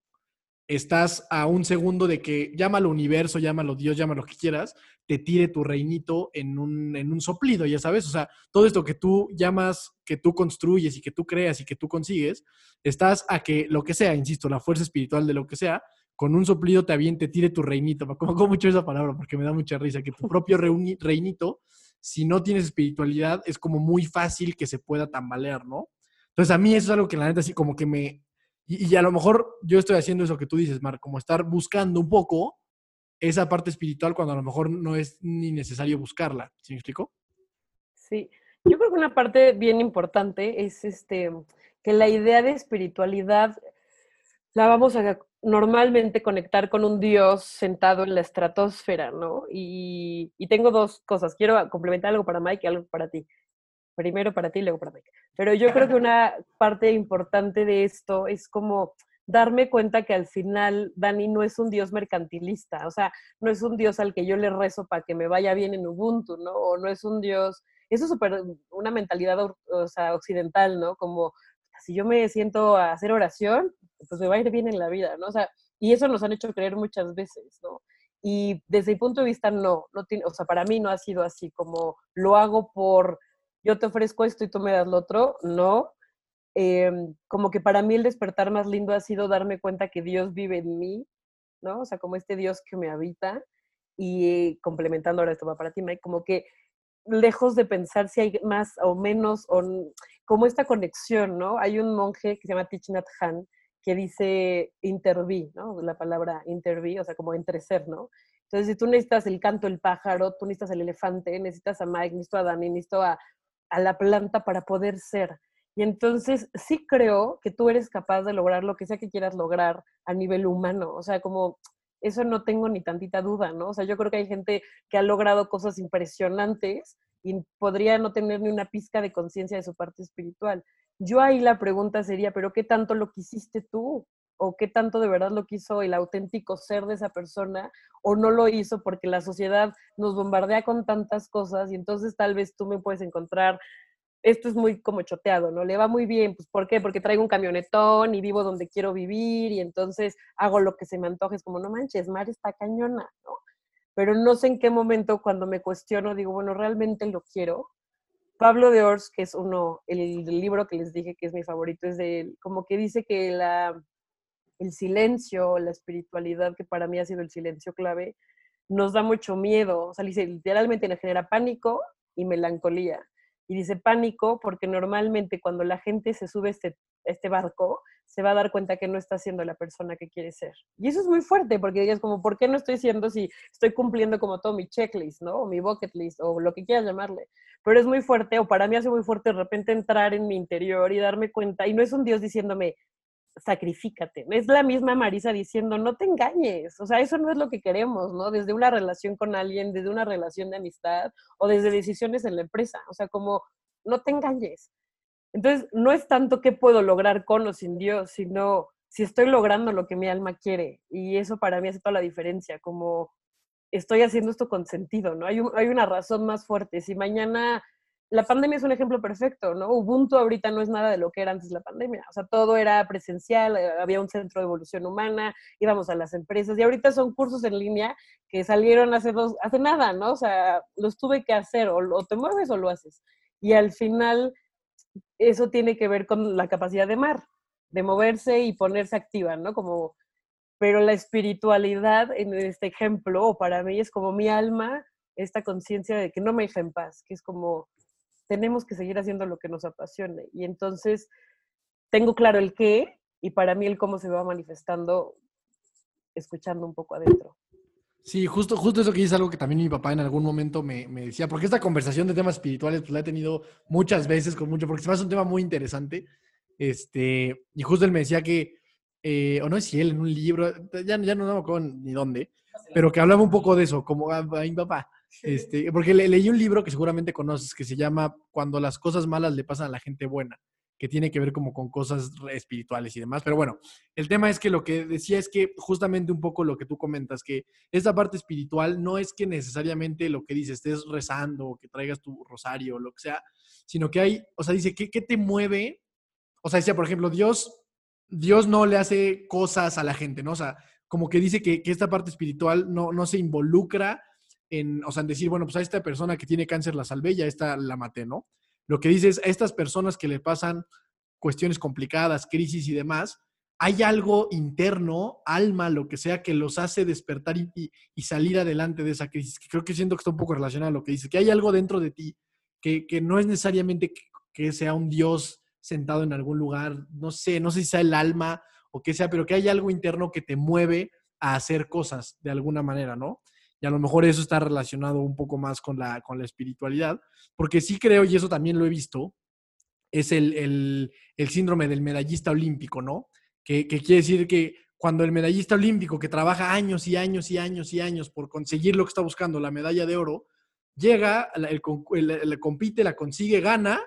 estás a un segundo de que llámalo universo, llámalo Dios, llámalo lo que quieras, te tire tu reinito en un, en un soplido, ya sabes. O sea, todo esto que tú llamas, que tú construyes y que tú creas y que tú consigues, estás a que lo que sea, insisto, la fuerza espiritual de lo que sea, con un soplido te aviente, tire tu reinito. Me como [laughs] mucho esa palabra porque me da mucha risa, que tu propio reinito si no tienes espiritualidad, es como muy fácil que se pueda tambalear, ¿no? Entonces, a mí eso es algo que la neta así como que me... Y, a lo mejor yo estoy haciendo eso que tú dices, Mar, como estar buscando un poco esa parte espiritual cuando a lo mejor no es ni necesario buscarla. ¿Sí me explico? Sí, yo creo que una parte bien importante es este, que la idea de espiritualidad la vamos a normalmente conectar con un Dios sentado en la estratosfera, ¿no? Y, tengo dos cosas. Quiero complementar algo para Mike y algo para ti. Primero para ti y luego para Mike. Pero yo creo que [laughs] una parte importante de esto es como darme cuenta que al final Dani no es un Dios mercantilista, o sea, no es un Dios al que yo le rezo para que me vaya bien en Ubuntu, ¿no? O no es un Dios, eso es súper una mentalidad o sea, occidental, ¿no? Como si yo me siento a hacer oración, pues me va a ir bien en la vida, ¿no? O sea, y eso nos han hecho creer muchas veces, ¿no? Y desde mi punto de vista, no, no tiene, o sea, para mí no ha sido así como lo hago por, yo te ofrezco esto y tú me das lo otro, no. Em, como que para mí el despertar más lindo ha sido darme cuenta que Dios vive en mí, ¿no? O sea, como este Dios que me habita y complementando ahora esto va para ti, Mike, como que lejos de pensar si hay más o menos, o como esta conexión, ¿no? Hay un monje que se llama Thich Nhat que dice interví, ¿no? La palabra interví, o sea, como entre ser, ¿no? Entonces, si tú necesitas el canto del pájaro, tú necesitas el elefante, necesitas a Mike, necesito a Dani, necesito a, a la planta para poder ser. Y entonces sí creo que tú eres capaz de lograr lo que sea que quieras lograr a nivel humano. O sea, como eso no tengo ni tantita duda, ¿no? O sea, yo creo que hay gente que ha logrado cosas impresionantes y podría no tener ni una pizca de conciencia de su parte espiritual. Yo ahí la pregunta sería, pero ¿qué tanto lo quisiste tú? ¿O qué tanto de verdad lo quiso el auténtico ser de esa persona? ¿O no lo hizo porque la sociedad nos bombardea con tantas cosas y entonces tal vez tú me puedes encontrar esto es muy como choteado, ¿no? Le va muy bien, pues ¿por qué? Porque traigo un camionetón y vivo donde quiero vivir y entonces hago lo que se me antoje, es como, no manches, Mar está cañona, ¿no? Pero no sé en qué momento cuando me cuestiono digo, bueno, ¿realmente lo quiero? Pablo de Ors, que es uno, el, libro que les dije que es mi favorito, es de él, como que dice que la, el silencio, la espiritualidad, que para mí ha sido el silencio clave, nos da mucho miedo. O sea, literalmente le genera pánico y melancolía. Y dice pánico porque normalmente cuando la gente se sube a este, este barco, se va a dar cuenta que no está siendo la persona que quiere ser. Y eso es muy fuerte, porque digas como, ¿por qué no estoy siendo si estoy cumpliendo como todo mi checklist, ¿no? O mi bucket list, o lo que quieras llamarle. Pero es muy fuerte, o para mí hace muy fuerte de repente entrar en mi interior y darme cuenta, y no es un Dios diciéndome, sacrifícate. Es la misma Marisa diciendo, no te engañes. O sea, eso no es lo que queremos, ¿no? Desde una relación con alguien, desde una relación de amistad o desde decisiones en la empresa. O sea, como, no te engañes. Entonces, no es tanto qué puedo lograr con o sin Dios, sino si estoy logrando lo que mi alma quiere. Y eso para mí hace toda la diferencia, como estoy haciendo esto con sentido, ¿no? Hay, hay una razón más fuerte. Si mañana la pandemia es un ejemplo perfecto, ¿no? Ubuntu ahorita no es nada de lo que era antes la pandemia. O sea, todo era presencial, eh, había un centro de evolución humana, íbamos a las empresas y ahorita son cursos en línea que salieron hace dos, hace nada, ¿no? O sea, los tuve que hacer, o, o te mueves o lo haces. Y al final, eso tiene que ver con la capacidad de mar, de moverse y ponerse activa, ¿no? Como, pero la espiritualidad en este ejemplo, o para mí es como mi alma, esta conciencia de que no me deja en paz, que es como tenemos que seguir haciendo lo que nos apasione. Y entonces tengo claro el qué y para mí el cómo se va manifestando escuchando un poco adentro. Sí, justo, justo eso que dice algo que también mi papá en algún momento me, decía, porque esta conversación de temas espirituales pues la he tenido muchas veces con mucho, porque se me hace un tema muy interesante. Este, y justo él me decía que, eh, o no es si él, en un libro, ya, ya no me acuerdo ni dónde, pero que hablaba un poco de eso, como a, a mi papá, este, porque le, leí un libro que seguramente conoces que se llama Cuando las cosas malas le pasan a la gente buena, que tiene que ver como con cosas espirituales y demás. Pero bueno, el tema es que lo que decía es que justamente un poco lo que tú comentas, que esta parte espiritual no es que necesariamente lo que dices estés rezando o que traigas tu rosario o lo que sea, sino que hay, o sea, dice, ¿qué, qué te mueve? O sea, decía, por ejemplo, Dios, Dios no le hace cosas a la gente, ¿no? O sea, como que dice que, que esta parte espiritual no, no se involucra en, o sea, decir, bueno, pues a esta persona que tiene cáncer la salvé y esta la maté, ¿no? Lo que dice es, a estas personas que le pasan cuestiones complicadas, crisis y demás, hay algo interno, alma, lo que sea, que los hace despertar y, salir adelante de esa crisis. Creo que siento que está un poco relacionado a lo que dice, que hay algo dentro de ti que, que no es necesariamente que, que, sea un Dios sentado en algún lugar, no sé, no sé si sea el alma o qué sea, pero que hay algo interno que te mueve a hacer cosas de alguna manera, ¿no? Y a lo mejor eso está relacionado un poco más con la, con la espiritualidad, porque sí creo, y eso también lo he visto, es el, síndrome del medallista olímpico, ¿no? Que, quiere decir que cuando el medallista olímpico que trabaja años y años y años y años por conseguir lo que está buscando, la medalla de oro, llega, el, compite, la consigue, gana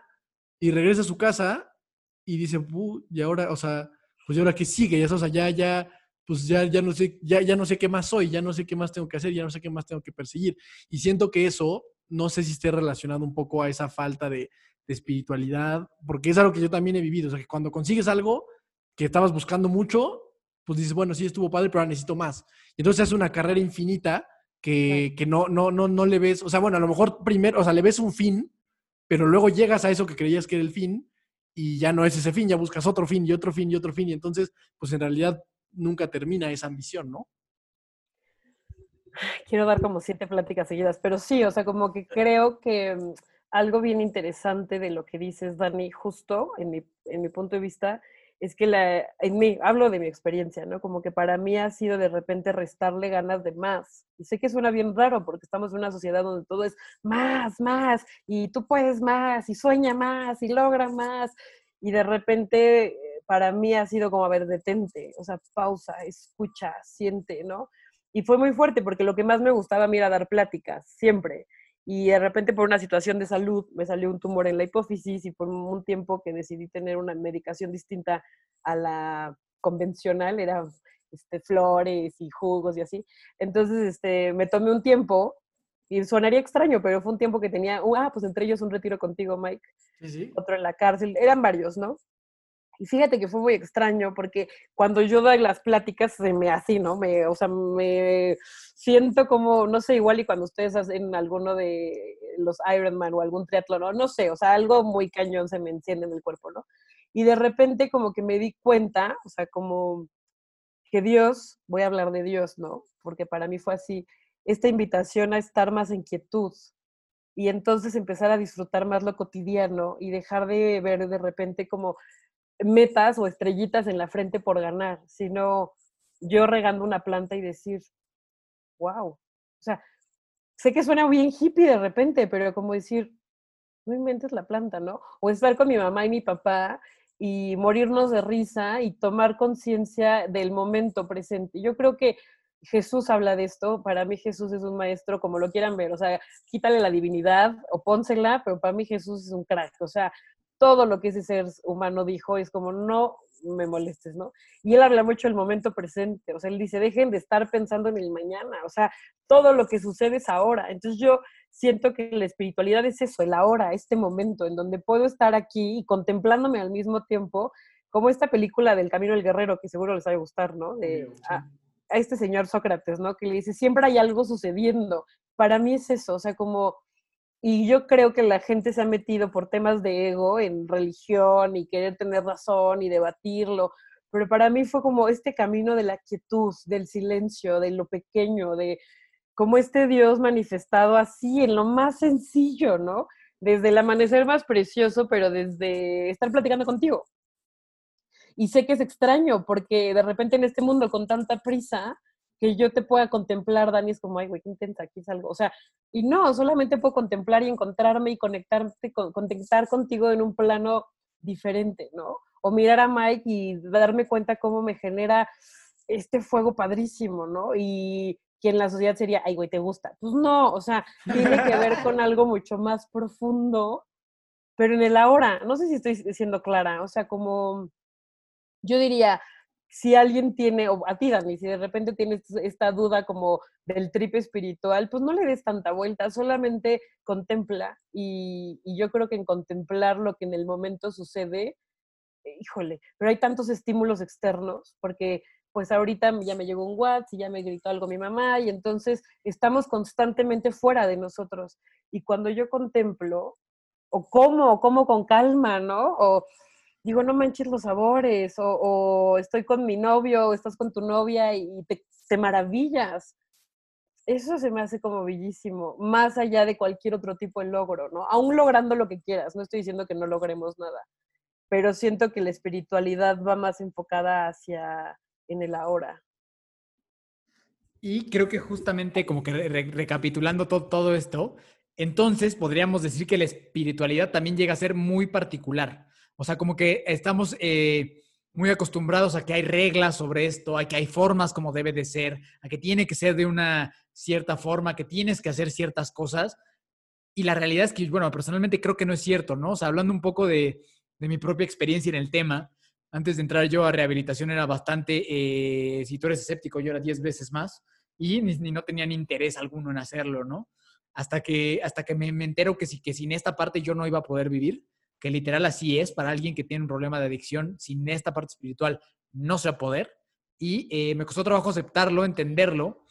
y regresa a su casa y dice, y ahora, o sea, pues y ahora qué sigue, ya, o sea, ya, ya, pues ya, ya, no sé, ya, ya no sé qué más soy, ya no sé qué más tengo que hacer, ya no sé qué más tengo que perseguir. Y siento que eso, no sé si esté relacionado un poco a esa falta de, espiritualidad, porque es algo que yo también he vivido. O sea, que cuando consigues algo que estabas buscando mucho, pues dices, bueno, sí estuvo padre, pero ahora necesito más. Y entonces es una carrera infinita que, que, no, no, no, no le ves, o sea, bueno, a lo mejor primero, o sea, le ves un fin, pero luego llegas a eso que creías que era el fin y ya no es ese fin, ya buscas otro fin y otro fin y otro fin. Y entonces, pues en realidad nunca termina esa ambición, ¿no? Quiero dar como siete pláticas seguidas, pero sí, o sea, como que creo que mm, algo bien interesante de lo que dices, Dani, justo en mi, en mi punto de vista, es que la, en mí, hablo de mi experiencia, ¿no? Como que para mí ha sido de repente restarle ganas de más. Y sé que suena bien raro porque estamos en una sociedad donde todo es más, más, y tú puedes más, y sueña más, y logra más. Y de repente para mí ha sido como, a ver, detente, o sea, pausa, escucha, siente, ¿no? Y fue muy fuerte porque lo que más me gustaba a mí era dar pláticas, siempre. Y de repente por una situación de salud me salió un tumor en la hipófisis y por un tiempo que decidí tener una medicación distinta a la convencional, era este, flores y jugos y así. Entonces este, me tomé un tiempo y sonaría extraño, pero fue un tiempo que tenía, uh, ah, pues entre ellos un retiro contigo, Mike. Sí. Otro en la cárcel, eran varios, ¿no? Y fíjate que fue muy extraño porque cuando yo doy las pláticas se me así, ¿no? Me, o sea, me siento como, no sé, igual y cuando ustedes hacen alguno de los Ironman o algún triatlón, ¿no? no sé, o sea, algo muy cañón se me enciende en el cuerpo, ¿no? Y de repente como que me di cuenta, o sea, como que Dios, voy a hablar de Dios, ¿no? Porque para mí fue así, esta invitación a estar más en quietud, y entonces empezar a disfrutar más lo cotidiano y dejar de ver de repente como metas o estrellitas en la frente por ganar, sino yo regando una planta y decir, wow, o sea, sé que suena bien hippie de repente, pero como decir, no inventes la planta, ¿no? O estar con mi mamá y mi papá y morirnos de risa y tomar conciencia del momento presente. Yo creo que Jesús habla de esto, para mí Jesús es un maestro, como lo quieran ver, o sea, quítale la divinidad o pónsela, pero para mí Jesús es un crack, o sea, todo lo que ese ser humano dijo es como, no me molestes, ¿no? Y él habla mucho del momento presente, o sea, él dice, dejen de estar pensando en el mañana, o sea, todo lo que sucede es ahora. Entonces yo siento que la espiritualidad es eso, el ahora, este momento en donde puedo estar aquí y contemplándome al mismo tiempo, como esta película del Camino del Guerrero, que seguro les va a gustar, ¿no? De, a, a este señor Sócrates, ¿no? Que le dice, siempre hay algo sucediendo. Para mí es eso, o sea, como y yo creo que la gente se ha metido por temas de ego en religión y querer tener razón y debatirlo, pero para mí fue como este camino de la quietud, del silencio, de lo pequeño, de como este Dios manifestado así en lo más sencillo, ¿no? Desde el amanecer más precioso, pero desde estar platicando contigo. Y sé que es extraño porque de repente en este mundo con tanta prisa, que yo te pueda contemplar, Dani, es como, ay, güey, qué intensa, aquí es algo. O sea, y no, solamente puedo contemplar y encontrarme y conectarte, conectar contigo en un plano diferente, ¿no? O mirar a Mike y darme cuenta cómo me genera este fuego padrísimo, ¿no? Y que en la sociedad sería, ay, güey, ¿te gusta? Pues no, o sea, tiene que ver con [laughs] algo mucho más profundo, pero en el ahora, no sé si estoy siendo clara, o sea, como yo diría, si alguien tiene, o a ti, Dani, si de repente tienes esta duda como del trip espiritual, pues no le des tanta vuelta, solamente contempla. Y, yo creo que en contemplar lo que en el momento sucede, eh, híjole, pero hay tantos estímulos externos, porque pues ahorita ya me llegó un WhatsApp y ya me gritó algo mi mamá, y entonces estamos constantemente fuera de nosotros. Y cuando yo contemplo, o como, o como con calma, ¿no? O digo, no manches los sabores, o, estoy con mi novio, o estás con tu novia y te, te, maravillas. Eso se me hace como bellísimo, más allá de cualquier otro tipo de logro, ¿no? Aún logrando lo que quieras, no estoy diciendo que no logremos nada, pero siento que la espiritualidad va más enfocada hacia en el ahora. Y creo que justamente como que recapitulando todo, todo esto, entonces podríamos decir que la espiritualidad también llega a ser muy particular. O sea, como que estamos eh, muy acostumbrados a que hay reglas sobre esto, a que hay formas como debe de ser, a que tiene que ser de una cierta forma, que tienes que hacer ciertas cosas. Y la realidad es que, bueno, personalmente creo que no es cierto, ¿no? O sea, hablando un poco de, mi propia experiencia en el tema, antes de entrar yo a rehabilitación era bastante, eh, si tú eres escéptico, yo era 10 veces más y ni, no tenían interés alguno en hacerlo, ¿no? Hasta que, hasta que me, me entero que, si, que sin esta parte yo no iba a poder vivir que literal así es para alguien que tiene un problema de adicción, sin esta parte espiritual no se va a poder. Y eh, me costó trabajo aceptarlo, entenderlo,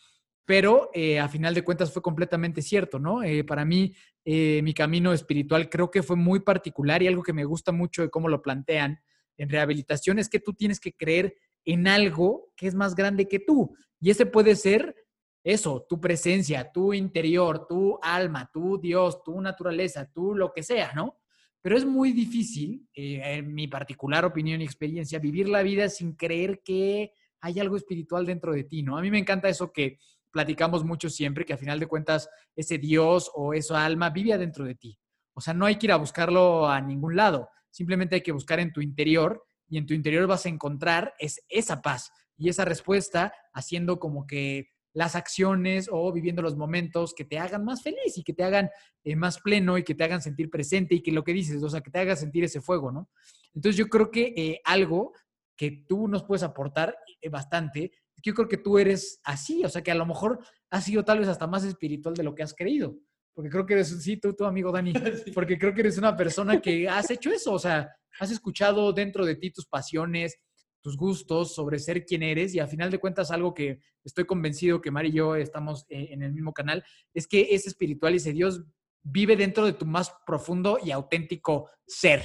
pero eh, a final de cuentas fue completamente cierto, ¿no? Eh, para mí, mi camino espiritual creo que fue muy particular y algo que me gusta mucho de cómo lo plantean en rehabilitación es que tú tienes que creer en algo que es más grande que tú. Y ese puede ser eso, tu presencia, tu interior, tu alma, tu Dios, tu naturaleza, tu lo que sea, ¿no? Pero es muy difícil, eh, en mi particular opinión y experiencia, vivir la vida sin creer que hay algo espiritual dentro de ti, ¿no? A mí me encanta eso que platicamos mucho siempre, que a final de cuentas ese Dios o esa alma vive adentro de ti. O sea, no hay que ir a buscarlo a ningún lado, simplemente hay que buscar en tu interior y en tu interior vas a encontrar es, esa paz y esa respuesta haciendo como que las acciones o viviendo los momentos que te hagan más feliz y que te hagan eh, más pleno y que te hagan sentir presente y que lo que dices, o sea, que te haga sentir ese fuego, ¿no? Entonces yo creo que eh, algo que tú nos puedes aportar eh, bastante, yo creo que tú eres así, o sea, que a lo mejor has sido tal vez hasta más espiritual de lo que has creído, porque creo que eres, sí, tú, tu amigo Dani, [laughs] porque creo que eres una persona que has hecho eso, o sea, has escuchado dentro de ti tus pasiones, tus gustos, sobre ser quien eres y a final de cuentas algo que estoy convencido que Mari y yo estamos eh, en el mismo canal, es que ese espiritual y ese Dios vive dentro de tu más profundo y auténtico ser,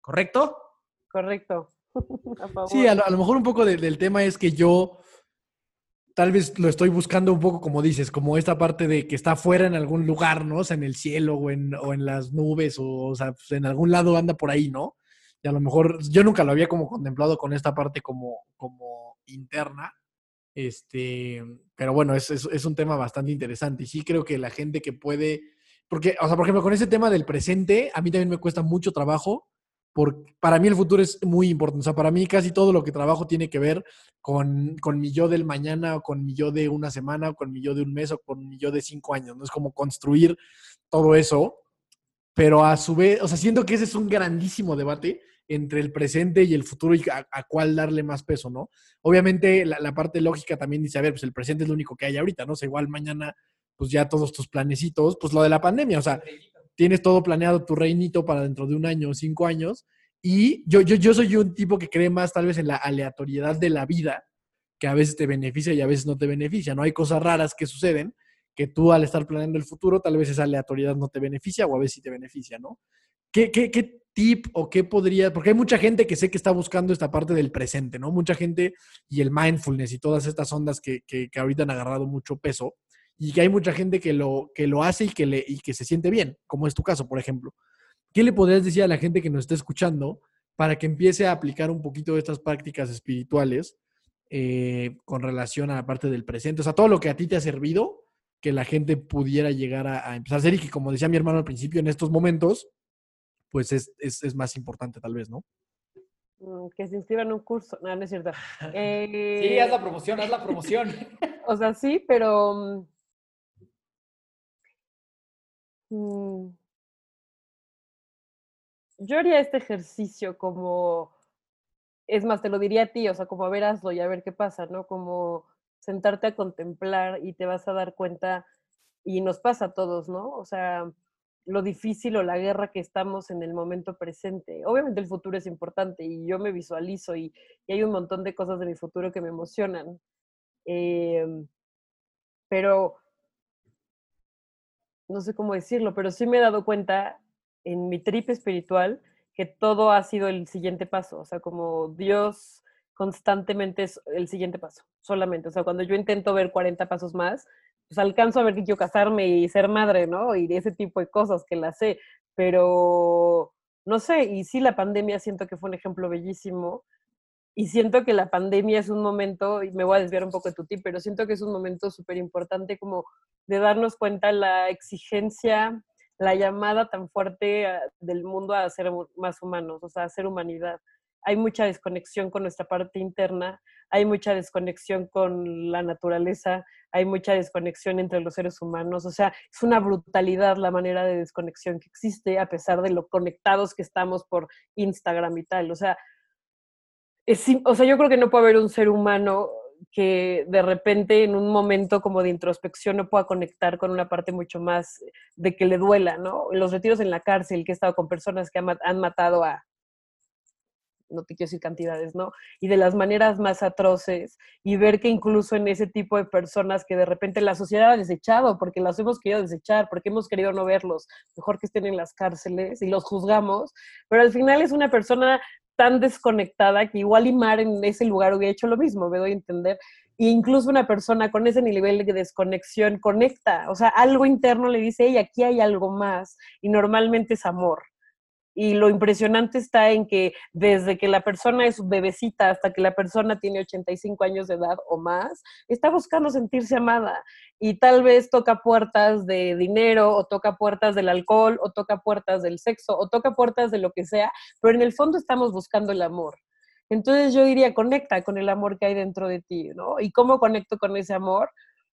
¿correcto? Correcto. [laughs] Sí, a lo, mejor un poco del tema es que yo tal vez lo estoy buscando un poco como dices, como esta parte de que está fuera en algún lugar, ¿no? O sea, en el cielo o en, o en las nubes o, o sea, pues, en algún lado anda por ahí, ¿no? Y a lo mejor yo nunca lo había como contemplado con esta parte como, como interna. Este, pero bueno, es, es, es un tema bastante interesante y sí creo que la gente que puede, porque, o sea, por ejemplo, con ese tema del presente, a mí también me cuesta mucho trabajo porque para mí el futuro es muy importante. O sea, para mí casi todo lo que trabajo tiene que ver con, con, mi yo del mañana, o con mi yo de una semana, o con mi yo de un mes, o con mi yo de cinco años. No es como construir todo eso, pero a su vez, o sea, siento que ese es un grandísimo debate entre el presente y el futuro y a, a cuál darle más peso, ¿no? Obviamente la, la, parte lógica también dice, a ver, pues el presente es lo único que hay ahorita, ¿no? O sea, igual mañana, pues ya todos tus planecitos, pues lo de la pandemia, o sea, tienes todo planeado tu reinito para dentro de un año o cinco años. Y yo, yo, yo soy un tipo que cree más tal vez en la aleatoriedad de la vida, que a veces te beneficia y a veces no te beneficia. No hay cosas raras que suceden que tú al estar planeando el futuro, tal vez esa aleatoriedad no te beneficia o a veces sí te beneficia, ¿no? ¿Qué, qué, qué tip o qué podría, porque hay mucha gente que sé que está buscando esta parte del presente, ¿no? Mucha gente y el mindfulness y todas estas ondas que, que, que ahorita han agarrado mucho peso y que hay mucha gente que lo, que lo hace y que, le, y que se siente bien, como es tu caso, por ejemplo. ¿Qué le podrías decir a la gente que nos está escuchando para que empiece a aplicar un poquito de estas prácticas espirituales eh, con relación a la parte del presente? O sea, todo lo que a ti te ha servido, que la gente pudiera llegar a, a empezar a hacer y que, como decía mi hermano al principio, en estos momentos, pues es, es, es más importante tal vez, ¿no? Mm, que se inscriban en un curso. No, no es cierto. Eh, [laughs] sí, haz la promoción, haz la promoción. [laughs] o sea, sí, pero mm, yo haría este ejercicio como, es más, te lo diría a ti, o sea, como a ver, hazlo y a ver qué pasa, ¿no? Como sentarte a contemplar y te vas a dar cuenta, y nos pasa a todos, ¿no? O sea, lo difícil o la guerra que estamos en el momento presente. Obviamente el futuro es importante y yo me visualizo y, hay un montón de cosas de mi futuro que me emocionan. Eh, pero no sé cómo decirlo, pero sí me he dado cuenta en mi trip espiritual que todo ha sido el siguiente paso, o sea, como Dios constantemente es el siguiente paso, solamente, o sea, cuando yo intento ver 40 pasos más, pues alcanzo a ver que quiero casarme y ser madre, ¿no? Y ese tipo de cosas que las sé, pero no sé, y sí la pandemia siento que fue un ejemplo bellísimo y siento que la pandemia es un momento, y me voy a desviar un poco de tu tip, pero siento que es un momento súper importante como de darnos cuenta la exigencia, la llamada tan fuerte del mundo a ser más humanos, o sea, a ser humanidad. Hay mucha desconexión con nuestra parte interna, hay mucha desconexión con la naturaleza, hay mucha desconexión entre los seres humanos, o sea, es una brutalidad la manera de desconexión que existe a pesar de lo conectados que estamos por Instagram y tal, o sea, es, o sea, yo creo que no puede haber un ser humano que de repente en un momento como de introspección no pueda conectar con una parte mucho más de que le duela, ¿no? Los retiros en la cárcel, que he estado con personas que han matado a no te quiero decir cantidades, ¿no? Y de las maneras más atroces y ver que incluso en ese tipo de personas que de repente la sociedad ha desechado porque las hemos querido desechar, porque hemos querido no verlos, mejor que estén en las cárceles y los juzgamos, pero al final es una persona tan desconectada que igual Imar en ese lugar hubiera hecho lo mismo, me doy a entender. E incluso una persona con ese nivel de desconexión conecta, o sea, algo interno le dice, hey, aquí hay algo más, y normalmente es amor. Y lo impresionante está en que desde que la persona es bebecita hasta que la persona tiene 85 años de edad o más, está buscando sentirse amada. Y tal vez toca puertas de dinero, o toca puertas del alcohol, o toca puertas del sexo, o toca puertas de lo que sea, pero en el fondo estamos buscando el amor. Entonces yo diría, conecta con el amor que hay dentro de ti, ¿no? ¿Y cómo conecto con ese amor?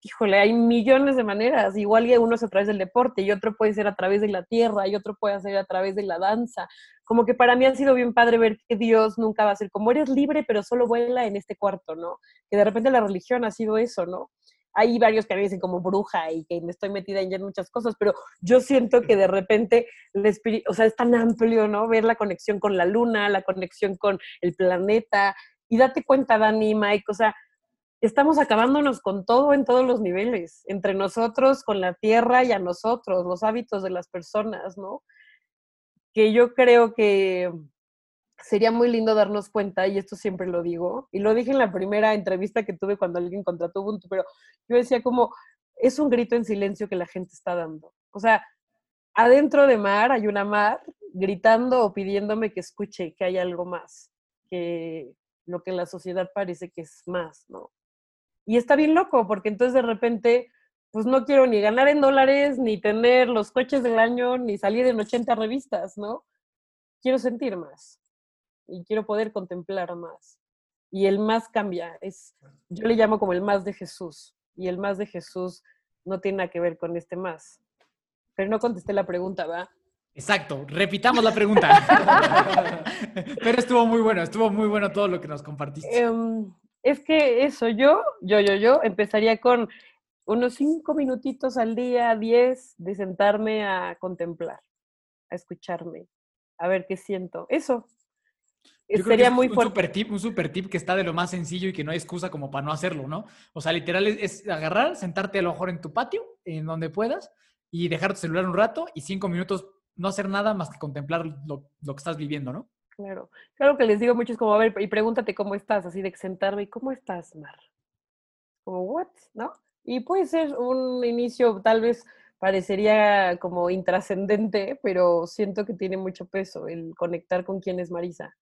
Híjole, hay millones de maneras. Igual que uno es a través del deporte y otro puede ser a través de la tierra y otro puede ser a través de la danza. Como que para mí ha sido bien padre ver que Dios nunca va a ser como eres libre, pero solo vuela en este cuarto, ¿no? Que de repente la religión ha sido eso, ¿no? hay varios que me dicen como bruja y que me estoy metida en ya muchas cosas, pero yo siento que de repente el espíritu, o sea, es tan amplio, ¿no? Ver la conexión con la luna, la conexión con el planeta, y date cuenta, Dani, Mike, o sea, estamos acabándonos con todo en todos los niveles, entre nosotros, con la tierra y a nosotros, los hábitos de las personas, ¿no? Que yo creo que sería muy lindo darnos cuenta, y esto siempre lo digo, y lo dije en la primera entrevista que tuve cuando alguien contrató Ubuntu, pero yo decía como, es un grito en silencio que la gente está dando. O sea, adentro de Mar hay una Mar gritando o pidiéndome que escuche que hay algo más, que lo que la sociedad parece que es más, ¿no? Y está bien loco, porque entonces de repente, pues no quiero ni ganar en dólares, ni tener los coches del año, ni salir en 80 revistas, ¿no? Quiero sentir más y quiero poder contemplar más. Y el más cambia, es, yo le llamo como el más de Jesús, y el más de Jesús no tiene nada que ver con este más. Pero no contesté la pregunta, ¿va? Exacto, repitamos la pregunta. [laughs] [laughs] Pero estuvo muy bueno, estuvo muy bueno todo lo que nos compartiste. Em, es que eso, yo, yo, yo, yo, empezaría con unos cinco minutitos al día, diez, de sentarme a contemplar, a escucharme, a ver qué siento. Eso. Sería muy un Super tip, un super tip que está de lo más sencillo y que no hay excusa como para no hacerlo, ¿no? O sea, literal es, agarrar, sentarte a lo mejor en tu patio, en donde puedas, y dejar tu celular un rato y cinco minutos no hacer nada más que contemplar lo, lo que estás viviendo, ¿no? Claro, claro que les digo mucho es como, a ver, y pregúntate cómo estás, así de sentarme, ¿cómo estás, Mar? Como, ¿what? ¿No? Y puede ser un inicio, tal vez parecería como intrascendente, pero siento que tiene mucho peso el conectar con quién es Marisa.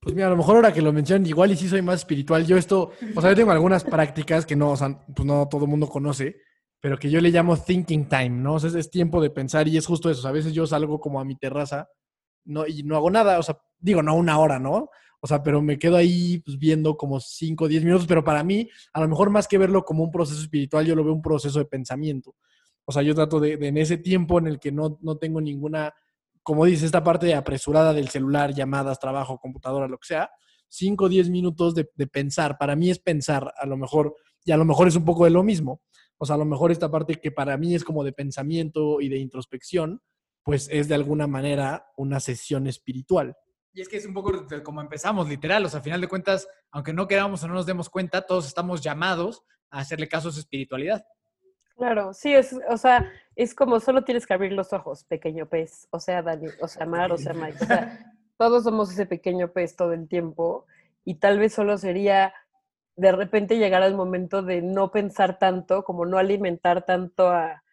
Pues mira, a lo mejor ahora que lo mencionan, igual y sí soy más espiritual. Yo esto, o sea, yo tengo algunas [laughs] prácticas que no, o sea, pues no todo el mundo conoce, pero que yo le llamo thinking time, ¿no? O sea, es tiempo de pensar y es justo eso. a veces yo salgo como a mi terraza no, y no hago nada, o sea, digo, no una hora, ¿no? O sea, pero me quedo ahí pues, viendo como 5 o 10 minutos, pero para mí, a lo mejor más que verlo como un proceso espiritual, yo lo veo un proceso de pensamiento. O sea, yo trato de, en ese tiempo en el que no, no tengo ninguna, como dice, esta parte apresurada del celular, llamadas, trabajo, computadora, lo que sea, 5 o 10 minutos de, de pensar. Para mí es pensar, a lo mejor, y a lo mejor es un poco de lo mismo. O sea, a lo mejor esta parte que para mí es como de pensamiento y de introspección, pues es de alguna manera una sesión espiritual. Y es que es un poco como empezamos, literal. O sea, a final de cuentas, aunque no queramos o no nos demos cuenta, todos estamos llamados a hacerle caso a su espiritualidad. Claro, sí, es, o sea, es como solo tienes que abrir los ojos, pequeño pez, o sea, Dani, o sea, Mar, o sea, Mike, o sea, [laughs] todos somos ese pequeño pez todo el tiempo y tal vez solo sería de repente llegar al momento de no pensar tanto, como no alimentar tanto a,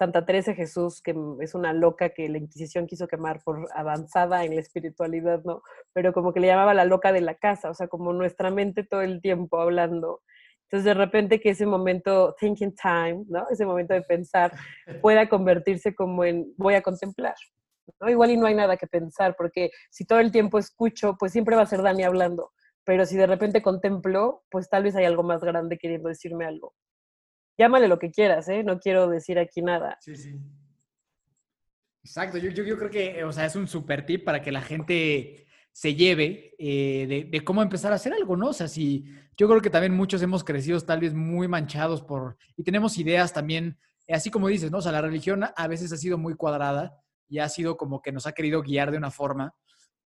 Santa Teresa Jesús, que es una loca que la Inquisición quiso quemar por avanzada en la espiritualidad, ¿no? Pero como que le llamaba la loca de la casa, o sea, como nuestra mente todo el tiempo hablando. Entonces, de repente que ese momento, thinking time, ¿no? Ese momento de pensar, pueda convertirse como en voy a contemplar. ¿no? Igual y no hay nada que pensar, porque si todo el tiempo escucho, pues siempre va a ser Dani hablando. Pero si de repente contemplo, pues tal vez hay algo más grande queriendo decirme algo llámale lo que quieras, ¿eh? No quiero decir aquí nada. Sí, sí. Exacto, yo, yo, creo que, o sea, es un super tip para que la gente se lleve eh, de, cómo empezar a hacer algo, ¿no? O sea, si yo creo que también muchos hemos crecido tal vez muy manchados por, y tenemos ideas también, así como dices, ¿no? O sea, la religión a veces ha sido muy cuadrada y ha sido como que nos ha querido guiar de una forma,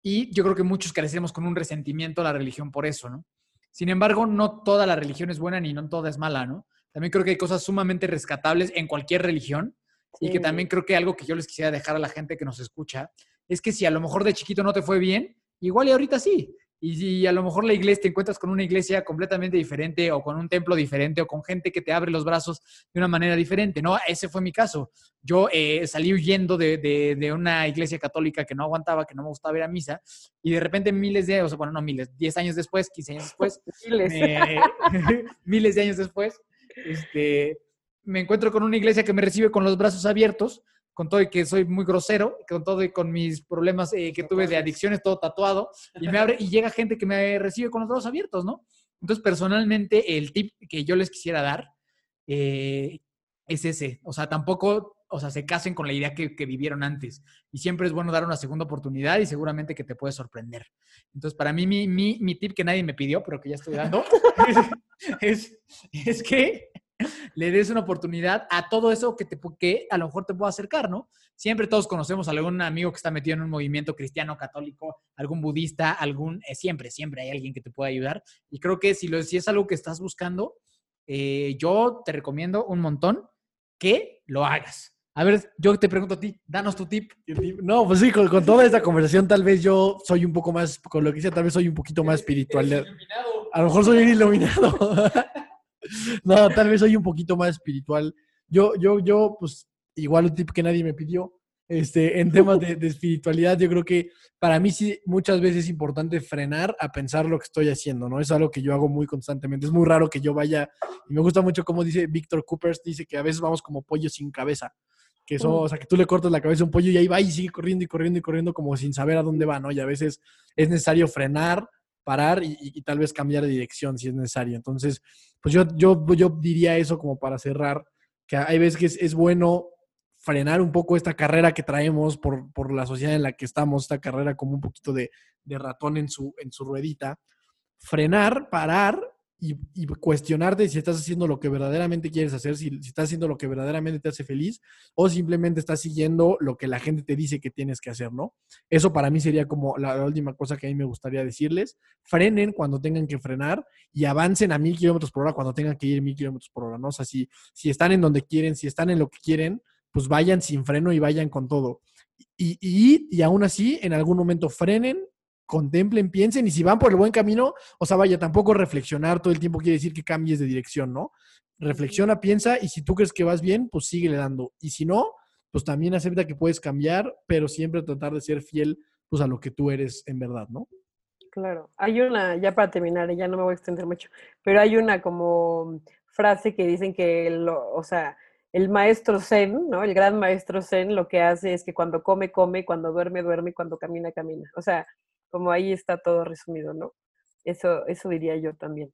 y yo creo que muchos crecemos con un resentimiento a la religión por eso, ¿no? Sin embargo, no toda la religión es buena ni no toda es mala, ¿no? También creo que hay cosas sumamente rescatables en cualquier religión y que también creo que algo que yo les quisiera dejar a la gente que nos escucha es que si a lo mejor de chiquito no te fue bien, igual y ahorita sí. Y si a lo mejor la iglesia te encuentras con una iglesia completamente diferente o con un templo diferente o con gente que te abre los brazos de una manera diferente, ¿no? Ese fue mi caso. Yo eh, salí huyendo de, de, una iglesia católica que no aguantaba, que no me gustaba ir a misa y de repente miles de, o sea, bueno, no miles, 10 años después, 15 años después, [laughs] miles, [laughs] miles de años después, este, me encuentro con una iglesia que me recibe con los brazos abiertos, con todo y que soy muy grosero, con todo y con mis problemas eh, que tuve de adicciones, todo tatuado, y me abre y llega gente que me recibe con los brazos abiertos, ¿no? Entonces, personalmente, el tip que yo les quisiera dar eh, es ese. O sea, tampoco, o sea, se casen con la idea que, vivieron antes. Y siempre es bueno dar una segunda oportunidad y seguramente que te puede sorprender. Entonces, para mí, mi, mi, mi tip que nadie me pidió, pero que ya estoy dando, [laughs] es, es, que le des una oportunidad a todo eso que, te, que a lo mejor te pueda acercar, ¿no? Siempre todos conocemos a algún amigo que está metido en un movimiento cristiano, católico, algún budista, algún, eh, siempre, siempre hay alguien que te pueda ayudar. Y creo que si, lo, si es algo que estás buscando, eh, yo te recomiendo un montón que lo hagas. A ver, yo te pregunto a ti, danos tu tip. No, pues sí, con, toda esta conversación tal vez yo soy un poco más, con lo que dice, tal vez soy un poquito más [laughs] espiritual. A lo mejor soy un iluminado. [laughs] no, tal vez soy un poquito más espiritual. Yo, yo, yo, pues igual un tip que nadie me pidió. Este, en temas de, espiritualidad, yo creo que para mí sí muchas veces es importante frenar a pensar lo que estoy haciendo, ¿no? Es algo que yo hago muy constantemente. Es muy raro que yo vaya, y me gusta mucho como dice Víctor Coopers, dice que a veces vamos como pollo sin cabeza, que o sea, que tú le cortas la cabeza a un pollo y ahí va y sigue corriendo y corriendo y corriendo como sin saber a dónde va, ¿no? Y a veces es necesario frenar, parar y, tal vez cambiar de dirección si es necesario. Entonces, pues yo, yo, yo diría eso como para cerrar, que hay veces que es, es bueno frenar un poco esta carrera que traemos por, por, la sociedad en la que estamos, esta carrera como un poquito de, de ratón en su, en su ruedita, frenar, parar y, cuestionarte si estás haciendo lo que verdaderamente quieres hacer, si, estás haciendo lo que verdaderamente te hace feliz o simplemente estás siguiendo lo que la gente te dice que tienes que hacer, ¿no? Eso para mí sería como la, la última cosa que a mí me gustaría decirles. Frenen cuando tengan que frenar y avancen a mil kilómetros por hora cuando tengan que ir mil kilómetros por hora, ¿no? O sea, si, si están en donde quieren, si están en lo que quieren, pues vayan sin freno y vayan con todo. Y, y, y aún así, en algún momento frenen, contemplen, piensen, y si van por el buen camino, o sea, vaya, tampoco reflexionar todo el tiempo quiere decir que cambies de dirección, ¿no? Reflexiona, piensa, y si tú crees que vas bien, pues síguele dando. Y si no, pues también acepta que puedes cambiar, pero siempre tratar de ser fiel, pues a lo que tú eres en verdad, ¿no? Claro. Hay una, ya para terminar, ya no me voy a extender mucho, pero hay una como frase que dicen que, lo, o sea, el maestro Zen, ¿no? El gran maestro Zen lo que hace es que cuando come, come, cuando duerme, duerme, y cuando camina, camina. O sea, como ahí está todo resumido, ¿no? Eso, eso diría yo también.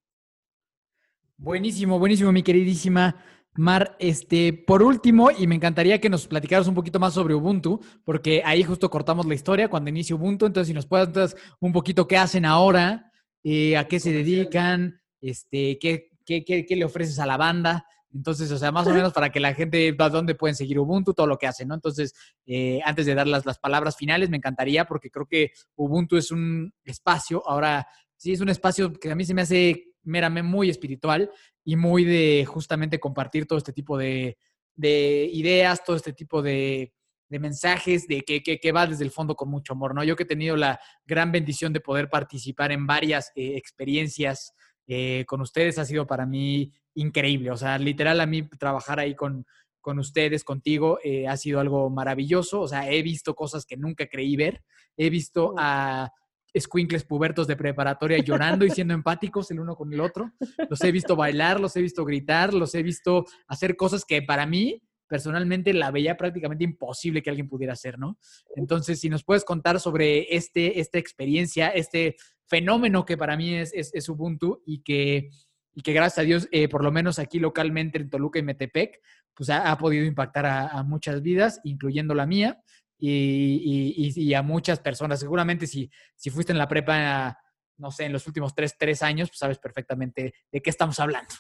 Buenísimo, buenísimo, mi queridísima Mar. Este, por último, y me encantaría que nos platicaras un poquito más sobre Ubuntu, porque ahí justo cortamos la historia cuando inicia Ubuntu. Entonces, si nos puedes entonces, un poquito qué hacen ahora, eh, a qué se dedican, este, qué, qué, qué le ofreces a la banda. Entonces, o sea, más o menos para que la gente vea dónde pueden seguir Ubuntu, todo lo que hace, ¿no? Entonces, eh, antes de dar las, las palabras finales, me encantaría porque creo que Ubuntu es un espacio, ahora sí es un espacio que a mí se me hace meramente muy espiritual y muy de justamente compartir todo este tipo de, de ideas, todo este tipo de, de mensajes, de que, que, que, va desde el fondo con mucho amor, ¿no? Yo que he tenido la gran bendición de poder participar en varias eh, experiencias eh, con ustedes ha sido para mí increíble. O sea, literal a mí trabajar ahí con, con ustedes, contigo, eh, ha sido algo maravilloso. O sea, he visto cosas que nunca creí ver. He visto a squinkles pubertos de preparatoria llorando y siendo empáticos el uno con el otro. Los he visto bailar, los he visto gritar, los he visto hacer cosas que para mí personalmente la veía prácticamente imposible que alguien pudiera hacer, ¿no? Entonces, si nos puedes contar sobre este, esta experiencia, este fenómeno que para mí es, es, Ubuntu y que, y que gracias a Dios, eh, por lo menos aquí localmente en Toluca y Metepec, pues ha, podido impactar a, muchas vidas, incluyendo la mía, y, y, a muchas personas. Seguramente si, si fuiste en la prepa, no sé, en los últimos tres, tres años, pues sabes perfectamente de qué estamos hablando.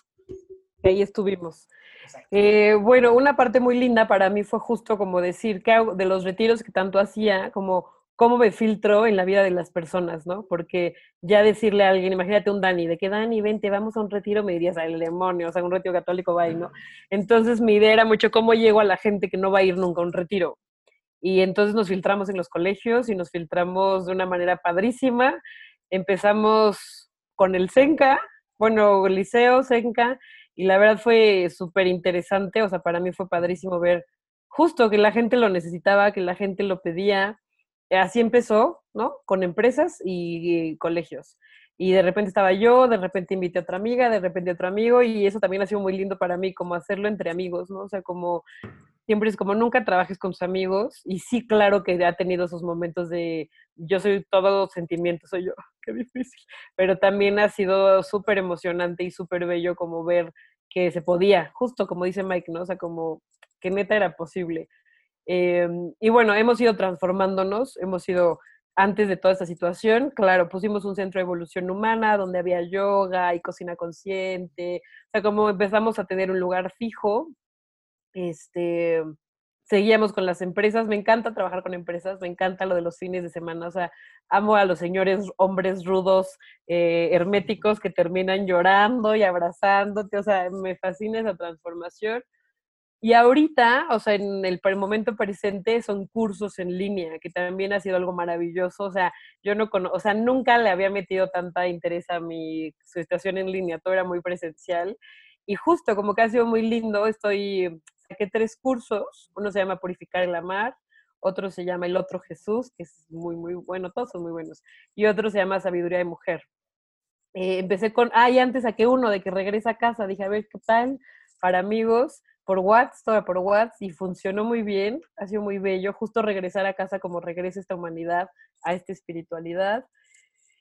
Ahí estuvimos. Eh, bueno, una parte muy linda para mí fue justo como decir que de los retiros que tanto hacía, como cómo me filtro en la vida de las personas, ¿no? Porque ya decirle a alguien, imagínate un Dani, de que Dani, vente, vamos a un retiro, me dirías, el demonio, o sea, un retiro católico va ¿no? Entonces mi idea era mucho cómo llego a la gente que no va a ir nunca a un retiro. Y entonces nos filtramos en los colegios y nos filtramos de una manera padrísima. Empezamos con el Senca, bueno, liceo, Senca, y la verdad fue súper interesante, o sea, para mí fue padrísimo ver justo que la gente lo necesitaba, que la gente lo pedía, así empezó, ¿no? Con empresas y, colegios. Y de repente estaba yo, de repente invité a otra amiga, de repente a otro amigo, y eso también ha sido muy lindo para mí, como hacerlo entre amigos, ¿no? O sea, como siempre es como nunca trabajes con tus amigos, y sí, claro que ha tenido esos momentos de yo soy todo sentimiento, soy yo, [laughs] qué difícil, pero también ha sido súper emocionante y súper bello como ver que se podía, justo como dice Mike, ¿no? O sea, como que neta era posible. Em, y bueno, hemos ido transformándonos, hemos ido antes de toda esta situación, claro, pusimos un centro de evolución humana donde había yoga y cocina consciente, o sea, como empezamos a tener un lugar fijo, este, seguíamos con las empresas, me encanta trabajar con empresas, me encanta lo de los fines de semana, o sea, amo a los señores hombres rudos, eh, herméticos que terminan llorando y abrazándote, o sea, me fascina esa transformación. Y ahorita, o sea, en el, momento presente son cursos en línea, que también ha sido algo maravilloso. O sea, yo no conozco, o sea, nunca le había metido tanta interés a mi situación en línea, todo era muy presencial. Y justo como que ha sido muy lindo, estoy, saqué tres cursos. Uno se llama Purificar el Amar, otro se llama El Otro Jesús, que es muy, muy bueno, todos son muy buenos. Y otro se llama Sabiduría de Mujer. Eh, empecé con, ah, y antes saqué uno de que regresa a casa, dije, a ver, ¿qué tal? Para amigos por WhatsApp, todo por WhatsApp, y funcionó muy bien, ha sido muy bello, justo regresar a casa como regresa esta humanidad a esta espiritualidad.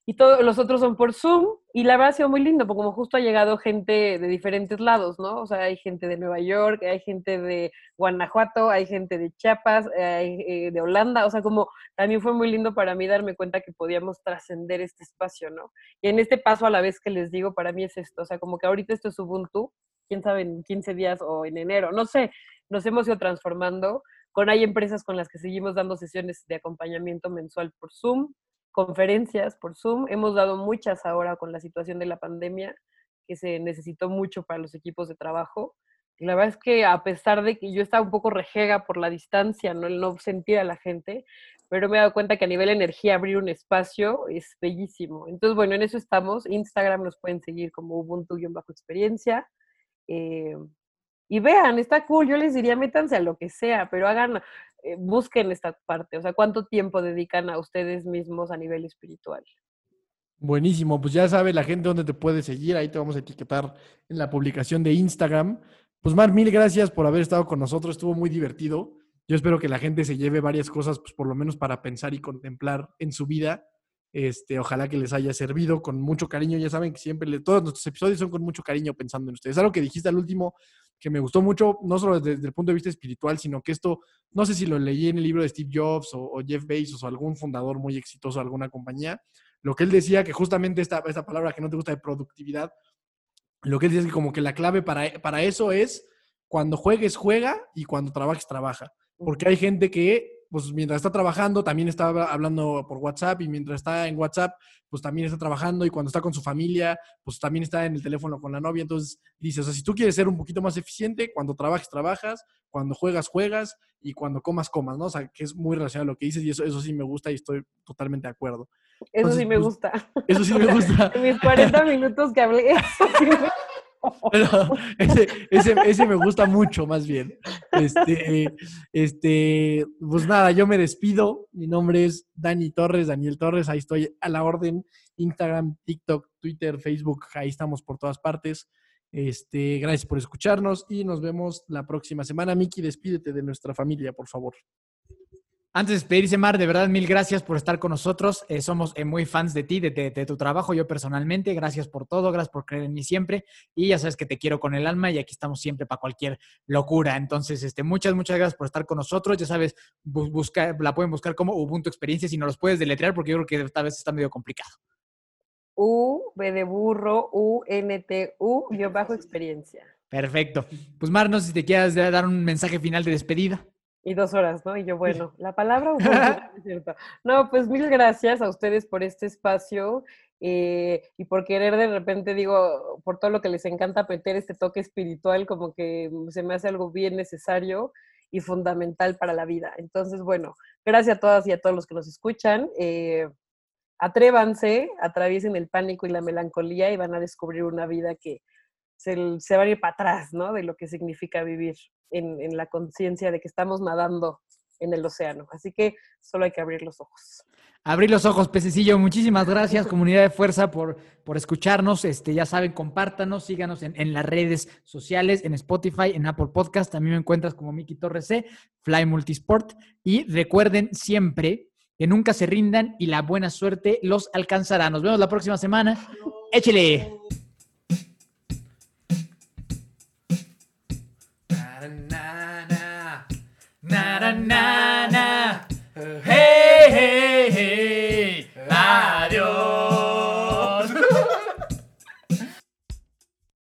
Y todos los otros son por Zoom, y la verdad ha sido muy lindo, porque como justo ha llegado gente de diferentes lados, ¿no? O sea, hay gente de Nueva York, hay gente de Guanajuato, hay gente de Chiapas, hay, eh, de Holanda, o sea, como también fue muy lindo para mí darme cuenta que podíamos trascender este espacio, ¿no? Y en este paso a la vez que les digo, para mí es esto, o sea, como que ahorita esto es Ubuntu, quién sabe, en 15 días o en enero, no sé, nos hemos ido transformando. Con hay empresas con las que seguimos dando sesiones de acompañamiento mensual por Zoom, conferencias por Zoom. Hemos dado muchas ahora con la situación de la pandemia, que se necesitó mucho para los equipos de trabajo. Y la verdad es que a pesar de que yo estaba un poco rejega por la distancia, no el no sentir a la gente, pero me he dado cuenta que a nivel energía abrir un espacio es bellísimo. Entonces, bueno, en eso estamos. Instagram nos pueden seguir como Ubuntu-experiencia. Eh, y vean, está cool, yo les diría, métanse a lo que sea, pero hagan, eh, busquen esta parte, o sea, cuánto tiempo dedican a ustedes mismos a nivel espiritual. Buenísimo, pues ya sabe la gente dónde te puede seguir, ahí te vamos a etiquetar en la publicación de Instagram. Pues Mar, mil gracias por haber estado con nosotros, estuvo muy divertido. Yo espero que la gente se lleve varias cosas, pues por lo menos para pensar y contemplar en su vida este, ojalá que les haya servido con mucho cariño. Ya saben que siempre todos nuestros episodios son con mucho cariño pensando en ustedes. Algo que dijiste al último que me gustó mucho, no solo desde, el punto de vista espiritual, sino que esto, no sé si lo leí en el libro de Steve Jobs o, Jeff Bezos o algún fundador muy exitoso de alguna compañía, lo que él decía que justamente esta, esta palabra que no te gusta de productividad, lo que él decía es que como que la clave para, para eso es cuando juegues, juega y cuando trabajes, trabaja. Porque hay gente que pues mientras está trabajando, también está hablando por WhatsApp y mientras está en WhatsApp, pues también está trabajando y cuando está con su familia, pues también está en el teléfono con la novia. Entonces dice, o sea, si tú quieres ser un poquito más eficiente, cuando trabajes, trabajas, cuando juegas, juegas y cuando comas, comas, ¿no? O sea, que es muy relacionado a lo que dices y eso, eso sí me gusta y estoy totalmente de acuerdo. Eso sí me pues, gusta. Eso sí me [laughs] gusta. En mis 40 minutos que hablé, [laughs] ese, ese, ese, me gusta mucho, más bien. Este, este, pues nada, yo me despido. Mi nombre es Dani Torres, Daniel Torres. Ahí estoy a la orden. Instagram, TikTok, Twitter, Facebook. Ahí estamos por todas partes. Este, gracias por escucharnos y nos vemos la próxima semana. Miki, despídete de nuestra familia, por favor. Antes de despedirse, Mar, de verdad, mil gracias por estar con nosotros. Eh, somos eh, muy fans de ti, de, tu trabajo, yo personalmente. Gracias por todo, gracias por creer en mí siempre. Y ya sabes que te quiero con el alma y aquí estamos siempre para cualquier locura. Entonces, este, muchas, muchas gracias por estar con nosotros. Ya sabes, busca, la pueden buscar como Ubuntu Experiencia si no los puedes deletrear porque yo creo que esta vez está medio complicado. U, B de burro, U, N, T, U, yo bajo experiencia. Perfecto. Pues Mar, no sé si te quieras dar un mensaje final de despedida. Y dos horas, ¿no? Y yo, bueno, la palabra [laughs] es cierto. No, pues mil gracias a ustedes por este espacio eh, y por querer de repente, digo, por todo lo que les encanta meter este toque espiritual, como que se me hace algo bien necesario y fundamental para la vida. Entonces, bueno, gracias a todas y a todos los que nos escuchan. Eh, atrévanse, atraviesen el pánico y la melancolía y van a descubrir una vida que se, se va a ir para atrás, ¿no? De lo que significa vivir en, la conciencia de que estamos nadando en el océano. Así que solo hay que abrir los ojos. Abrir los ojos, pececillo. Muchísimas gracias, [laughs] comunidad de fuerza, por, por escucharnos. Este, ya saben, compártanos, síganos en, las redes sociales, en Spotify, en Apple Podcast. También me encuentras como Miki Torres C, Fly Multisport. Y recuerden siempre que nunca se rindan y la buena suerte los alcanzará. Nos vemos la próxima semana. Échele. night.